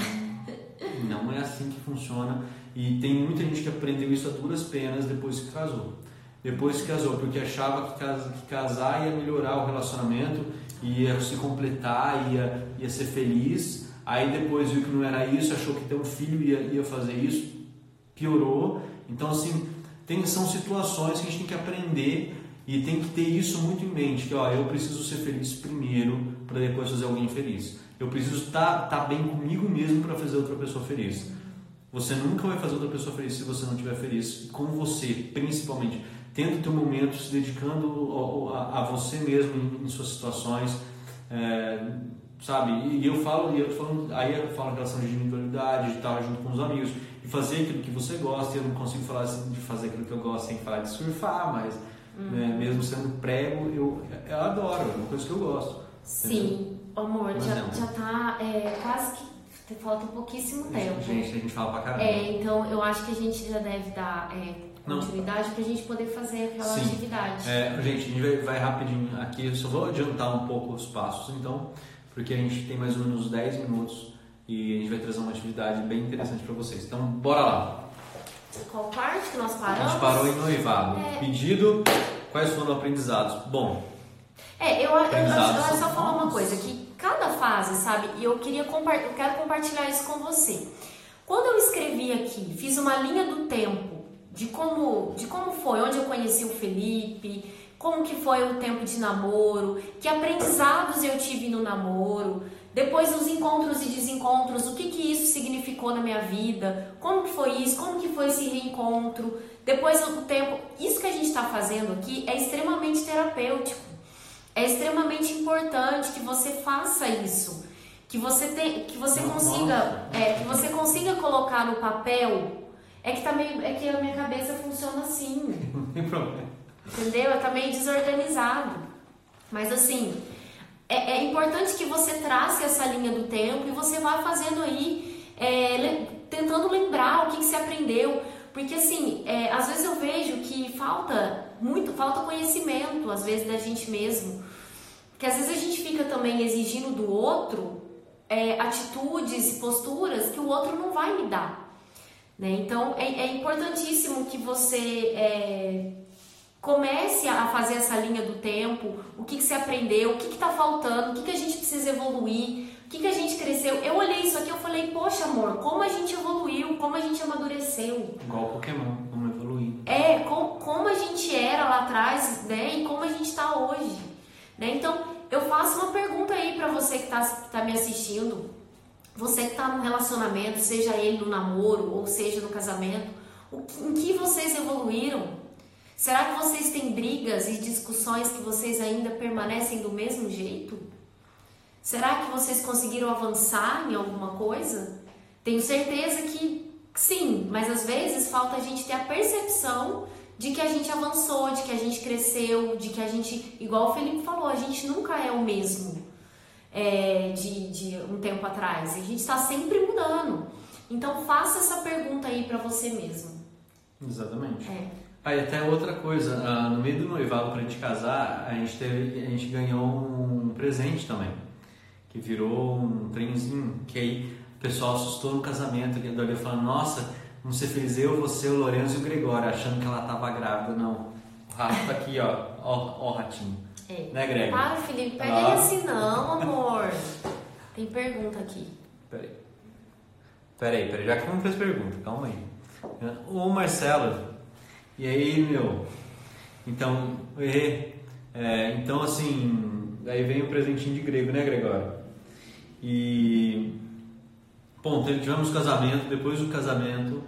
não, é assim que funciona. E tem muita gente que aprendeu isso a duras penas depois que casou. Depois que casou, porque achava que, que casar ia melhorar o relacionamento, ia se completar, ia, ia ser feliz. Aí depois viu que não era isso, achou que ter um filho ia, ia fazer isso, piorou. Então, assim, tem, são situações que a gente tem que aprender e tem que ter isso muito em mente, que ó, eu preciso ser feliz primeiro para depois fazer alguém feliz. Eu preciso estar tá, tá bem comigo mesmo para fazer outra pessoa feliz. Você nunca vai fazer outra pessoa feliz se você não estiver feliz com você, principalmente. Tendo teu momento se dedicando a, a você mesmo em, em suas situações, é, sabe? E eu falo, eu aí eu falo relação de individualidade, de estar junto com os amigos e fazer aquilo que você gosta. Eu não consigo falar assim, de fazer aquilo que eu gosto sem falar de surfar, mas uhum. né, mesmo sendo prego, eu, eu adoro, é uma coisa que eu gosto. Sim, amor, já, já tá é, quase que falta pouquíssimo tempo. Gente, a gente fala pra caramba. É, então eu acho que a gente já deve dar é, continuidade para a gente poder fazer aquela Sim. atividade. É, gente, a gente vai, vai, rapidinho aqui, eu só vou adiantar um pouco os passos, então, porque a gente tem mais ou menos 10 minutos e a gente vai trazer uma atividade bem interessante para vocês. Então, bora lá. Qual parte que nós paramos? A gente parou em noivado. É... Pedido, quais foram os aprendizados? Bom. É, eu, eu, eu, eu só falar uma coisa, que cada fase, sabe, e eu queria eu quero compartilhar isso com você. Quando eu escrevi aqui, fiz uma linha do tempo de como, de como foi, onde eu conheci o Felipe, como que foi o tempo de namoro, que aprendizados eu tive no namoro, depois os encontros e desencontros, o que, que isso significou na minha vida, como que foi isso, como que foi esse reencontro, depois o tempo. Isso que a gente está fazendo aqui é extremamente terapêutico. É extremamente importante que você faça isso, que você tem, que você consiga, é, que você consiga colocar no papel. É que tá meio, é que a minha cabeça funciona assim. Não tem problema. Entendeu? Tá meio desorganizado. Mas assim, é, é, importante que você trace essa linha do tempo e você vá fazendo aí, é, tentando lembrar o que, que você aprendeu. Porque assim, é, às vezes eu vejo que falta muito, falta conhecimento, às vezes, da gente mesmo. Que às vezes a gente fica também exigindo do outro é, atitudes e posturas que o outro não vai me dar. Né? Então é, é importantíssimo que você é, comece a fazer essa linha do tempo, o que, que você aprendeu, o que está faltando, o que, que a gente precisa evoluir, o que, que a gente cresceu. Eu olhei isso aqui e falei, poxa amor, como a gente evoluiu, como a gente amadureceu. Igual Pokémon, como evoluindo. É, com, como a gente era lá atrás, né, e como a gente está hoje. Né? Então, eu faço uma pergunta aí para você que está tá me assistindo, você que está no relacionamento, seja ele no namoro ou seja no casamento, o, em que vocês evoluíram? Será que vocês têm brigas e discussões que vocês ainda permanecem do mesmo jeito? Será que vocês conseguiram avançar em alguma coisa? Tenho certeza que sim, mas às vezes falta a gente ter a percepção de que a gente avançou, de que a gente cresceu, de que a gente, igual o Felipe falou, a gente nunca é o mesmo é, de, de um tempo atrás. A gente está sempre mudando. Então faça essa pergunta aí para você mesmo. Exatamente. É. Aí até outra coisa, ah, no meio do noivado pra gente casar, a gente teve, a gente ganhou um presente também, que virou um trenzinho, que aí o pessoal assustou no casamento, que a falando, nossa, vamos ser felizes eu, você, o Lourenço e o Gregório, achando que ela tava grávida, não. O rato tá aqui, ó, ó, ó o ratinho. É. Né, Greg? Para, Felipe, pega Ah. assim não, amor. Tem pergunta aqui. Peraí. Peraí, peraí, já que não fez pergunta, calma aí. O Marcelo, e aí, meu? Então, eu errei. É, então, assim, aí vem o presentinho de grego, né, Gregório? E. Bom, tivemos casamento, depois do casamento,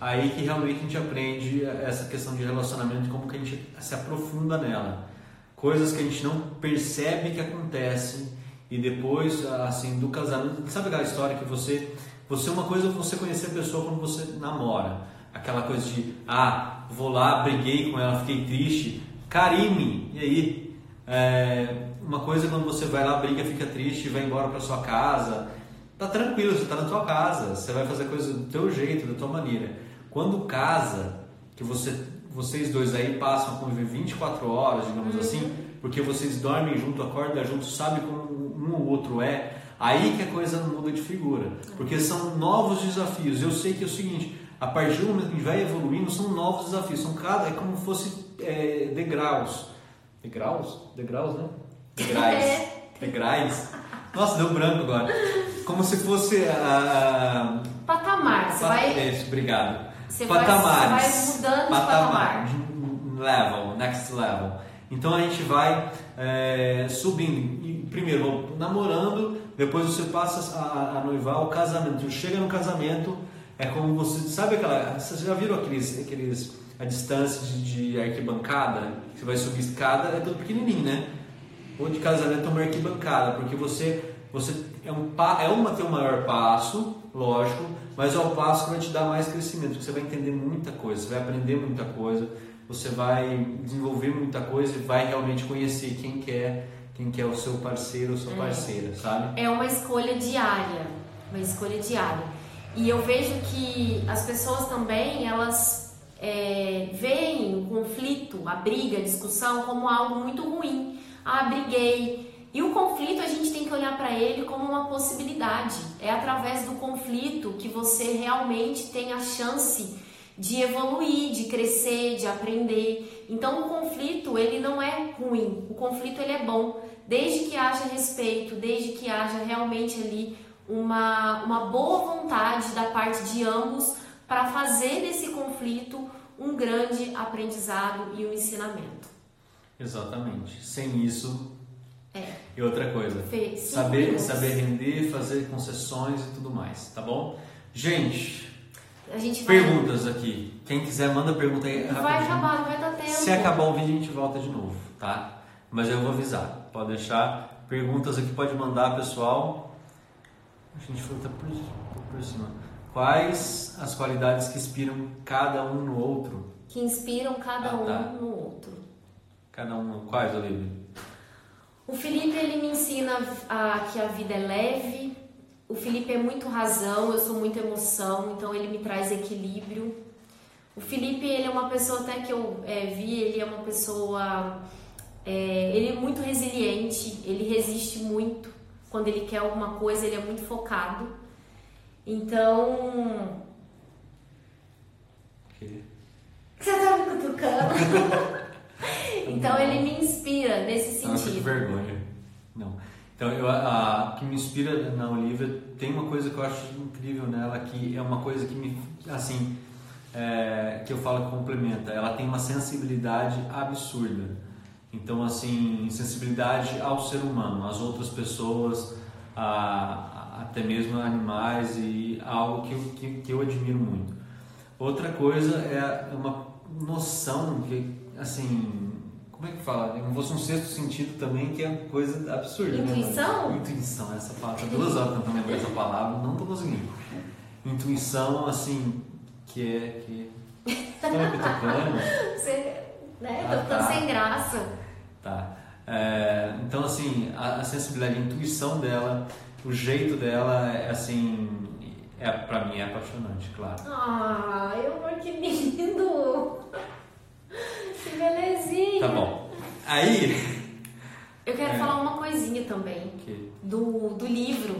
aí que realmente a gente aprende essa questão de relacionamento, como que a gente se aprofunda nela. Coisas que a gente não percebe que acontecem e depois, assim, do casamento, sabe aquela história que você, você uma coisa é você conhecer a pessoa quando você namora, aquela coisa de, ah, vou lá, briguei com ela, fiquei triste, carime, e aí? É, uma coisa é quando você vai lá, briga, fica triste, vai embora para sua casa, tá tranquilo, você tá na tua casa, você vai fazer coisa do teu jeito, da tua maneira. Quando casa, que você, vocês dois aí passam a conviver 24 horas, digamos assim, porque vocês dormem junto, acordam junto, sabem como um ou outro é, aí que a coisa muda de figura. Porque são novos desafios. Eu sei que é o seguinte, a partir do momento que vai evoluindo, são novos desafios, são cada, é como se fosse é, degraus. Degraus? Degraus, né? Degraus. É. Degraus. Nossa, deu branco agora. Como se fosse a. Patamar, você a vai, Isso, obrigado. Você vai, Patamares. você vai mudando de patamar. Level, next level. Então a gente vai é, subindo. Primeiro, vamos namorando, depois você passa a, a noivar o casamento. Chega no casamento, é como você. Sabe aquela. Vocês já viram aqueles. aqueles a distância de, de arquibancada? Você vai subir escada, é tudo pequenininho, né? Ou de casamento é uma arquibancada, porque você, você é, um, é uma ter um maior passo, lógico, mas é o passo que vai te dar mais crescimento, porque você vai entender muita coisa, você vai aprender muita coisa, você vai desenvolver muita coisa e vai realmente conhecer quem que é, quem que é o seu parceiro ou sua parceira, sabe? É uma escolha diária, uma escolha diária. E eu vejo que as pessoas também, elas é, veem o conflito, a briga, a discussão como algo muito ruim. Ah, briguei. E o conflito a gente tem que olhar para ele como uma possibilidade. É através do conflito que você realmente tem a chance de evoluir, de crescer, de aprender. Então o conflito ele não é ruim, o conflito ele é bom, desde que haja respeito, desde que haja realmente ali uma, uma boa vontade da parte de ambos para fazer desse conflito um grande aprendizado e um ensinamento. Exatamente. Sem isso. É. E outra coisa, cinco saber, minutos. saber render, fazer concessões e tudo mais, tá bom? Gente, vai, perguntas aqui. Quem quiser, manda pergunta aí vai rapidinho. acabar, não vai dar tempo. Se acabar o vídeo, a gente volta de novo, tá? Mas eu vou avisar. Pode deixar perguntas aqui, pode mandar, pessoal. A gente foi tá por, por cima. Quais as qualidades que inspiram cada um no outro? Que inspiram cada Ah, um tá. no outro. Cada um, quais, Olivia? O Felipe ele me ensina a, que a vida é leve. O Felipe é muito razão, eu sou muito emoção, então ele me traz equilíbrio. O Felipe ele é uma pessoa até que eu é, vi, ele é uma pessoa, é, ele é muito resiliente, ele resiste muito quando ele quer alguma coisa, ele é muito focado. Então, Que- você tá me cutucando? então ele me inspira nesse Ah, que sentido. vergonha. Não. Então, eu, a, o que me inspira na Olivia tem uma coisa que eu acho incrível nela, que é uma coisa que me, assim, é, que eu falo que complementa. Ela tem uma sensibilidade absurda. Então, assim, sensibilidade ao ser humano, às outras pessoas, a, a- até mesmo a animais e algo que eu, que, que eu admiro muito. Outra coisa é uma noção que, assim, como é que fala? Como fosse um sexto sentido também, que é uma coisa absurda. né? Intuição? Intuição, essa palavra. Há duas horas tentando lembrar essa palavra, não tô conseguindo. Intuição, assim, que é. Que... Tá me cutucando? Você, né? Ah, Tô ficando tá. sem graça. Tá. É, então, assim, a, a sensibilidade, a intuição dela, o jeito dela, é assim, É, pra mim é apaixonante, claro. Ah, eu que lindo! Que belezinha! Tá bom. Aí. Eu quero É. falar uma coisinha também Que- do, do livro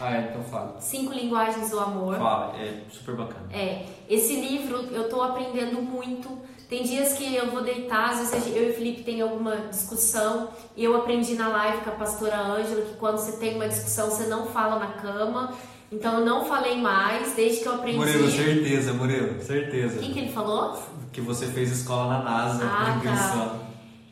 Ah, é, então fala. Cinco Linguagens do Amor. Fala, é super bacana. É, esse livro eu tô aprendendo muito. Tem dias que eu vou deitar, às vezes eu e o Felipe tem alguma discussão. E eu aprendi na live com a pastora Ângela que quando você tem uma discussão você não fala na cama. Então eu não falei mais desde que eu aprendi. Murilo, certeza, Murilo, certeza. O que, que ele falou? Que você fez escola na NASA, Ah, tá.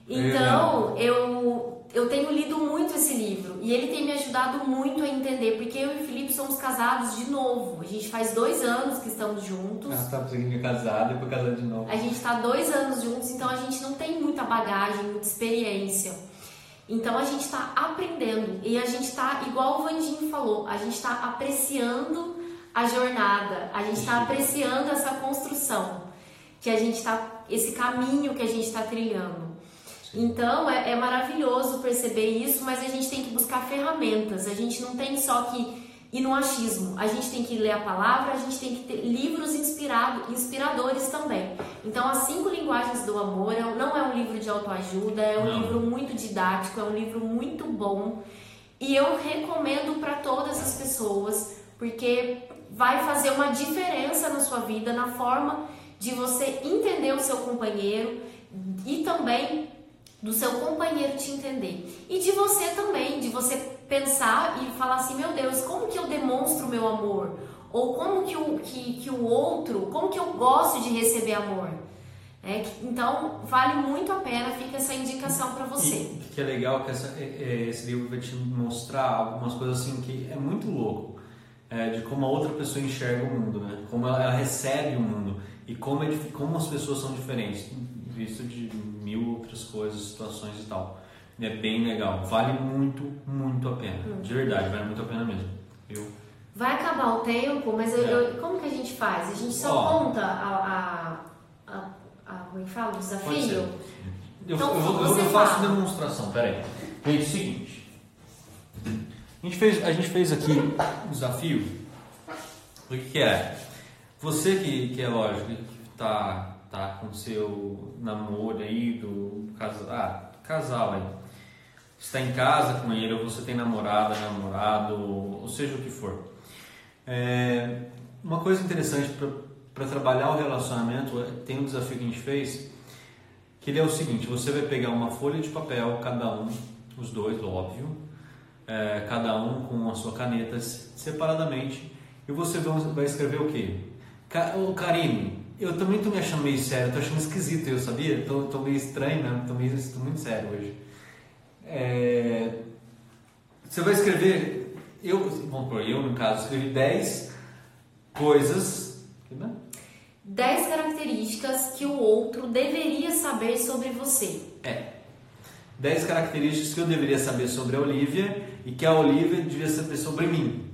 Então, eu, eu tenho lido muito esse livro e ele tem me ajudado muito a entender, porque eu e o Felipe somos casados de novo. A gente faz dois anos que estamos juntos. Ah, tá, é casado e foi casado de novo. A gente está dois anos juntos, então a gente não tem muita bagagem, muita experiência. Então a gente está aprendendo e a gente está, igual o Vandinho falou, a gente está apreciando a jornada, a gente está apreciando essa construção, que a gente está, esse caminho que a gente está trilhando. Então é, é maravilhoso perceber isso, mas a gente tem que buscar ferramentas. A gente não tem só que ir no achismo. A gente tem que ler a palavra, a gente tem que ter livros inspirado, inspiradores também. Então, As Cinco Linguagens do Amor é não é um livro de autoajuda, é um Não. livro muito didático, é um livro muito bom. E eu recomendo para todas as pessoas, porque vai fazer uma diferença na sua vida, na forma de você entender o seu companheiro e também do seu companheiro te entender. E de você também, de você pensar e falar assim, meu Deus, como que eu demonstro o meu amor? Ou como que o, que, que o outro, como que eu gosto de receber amor? É, então, vale muito a pena, fica essa indicação para você. E que é legal que essa- esse livro vai te mostrar algumas coisas assim que é muito louco. é, de como a outra pessoa enxerga o mundo, né? Como ela, ela recebe o mundo e como, é como as pessoas são diferentes, visto de mil outras coisas, situações e tal. É bem legal, vale muito, muito a pena. De verdade, vale muito a pena mesmo. Eu, Vai acabar o tempo, mas eu- É. eu- como que a gente faz? A gente só Ó. conta a, a, a, a- como é que fala? O desafio? Eu, Então, eu, eu, eu faço fala. demonstração, peraí. Gente, é o seguinte. A gente fez, a gente fez aqui um desafio. O que, que é? Você que, que é lógico, que tá, tá com seu namoro aí, do casal, ah, casal aí. Está em casa com ele, ou você tem namorada, namorado, ou seja o que for. É, uma coisa interessante para trabalhar o relacionamento, é- tem um desafio que a gente fez, que ele é o seguinte, você vai pegar uma folha de papel, cada um, os dois, óbvio, é, cada um com a sua caneta separadamente, e você vai escrever o quê? Ô Karine, eu também tô me achando meio sério, tô achando esquisito eu, sabia? Tô, tô meio estranho mesmo, tô, meio, tô muito sério hoje. É, você vai escrever, eu, vamos por eu no caso, escrevi 10 coisas, né? 10 características que o outro deveria saber sobre você. É. 10 características que eu deveria saber sobre a Olivia e que a Olivia devia saber sobre mim.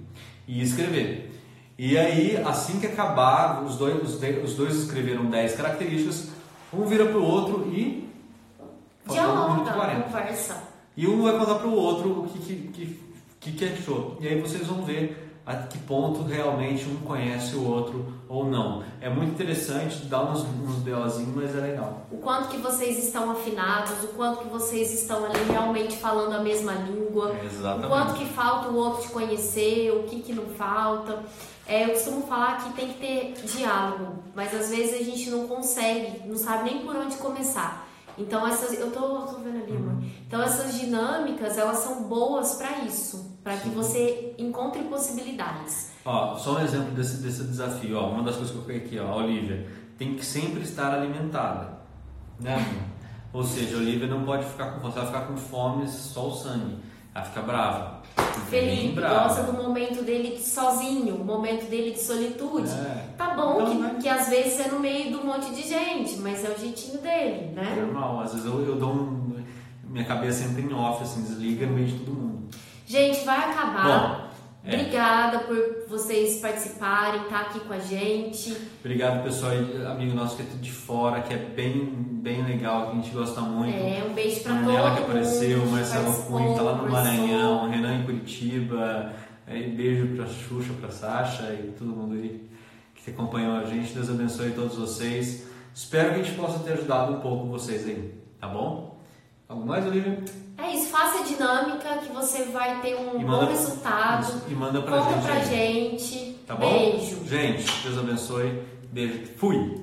E escrever. E aí, assim que acabar, os dois, os dois escreveram 10 características, um vira pro outro e. Dialoga, 40. conversa. E um vai contar pro outro o que, que, que, que, que achou. E aí vocês vão ver a que ponto realmente um conhece o outro ou não. É muito interessante, dá uns, uns BOzinhos, mas é legal. O quanto que vocês estão afinados, o quanto que vocês estão ali realmente falando a mesma língua. Exatamente. O quanto que falta o outro te conhecer, o que que não falta. É, eu costumo falar que tem que ter diálogo, mas às vezes a gente não consegue, não sabe nem por onde começar. Então essas, eu tô, tô vendo ali, amor. Então essas dinâmicas, elas são boas para isso, para que você encontre possibilidades. Ó, só um exemplo desse, desse desafio. Ó, uma das coisas que eu coloquei aqui, ó, a Olivia tem que sempre estar alimentada, né? Ou seja, a Olivia não pode ficar com fome, ela ficar com fome, só o sangue, ela fica brava. Felipe brava. gosta do momento dele de sozinho, o momento dele de solitude. É. Tá bom Então, que, né? que às vezes é no meio de um monte de gente, mas é o jeitinho dele, né? Normal, às vezes eu, eu dou um. Minha cabeça entra em off, assim, desliga no meio de todo mundo. Gente, vai acabar. Bom, é. Obrigada por vocês participarem, estar aqui com a gente. Obrigado, pessoal, amigo nosso que é de fora, que é bem, bem legal, que a gente gosta muito. É, um beijo pra todo Manela mundo. que apareceu, Marcelo Cunha tá lá no. Maranhão, Renan em Curitiba, Aí, beijo pra Xuxa, pra Sasha e todo mundo aí que acompanhou a gente. Deus abençoe todos vocês. Espero que a gente possa ter ajudado um pouco vocês aí, tá bom? Algo mais, Olivia? É isso, faça a dinâmica que você vai ter um manda- bom resultado. E manda pra Conta gente. pra aí, gente. Tá bom? Beijo. Gente, Deus abençoe. Beijo. Fui!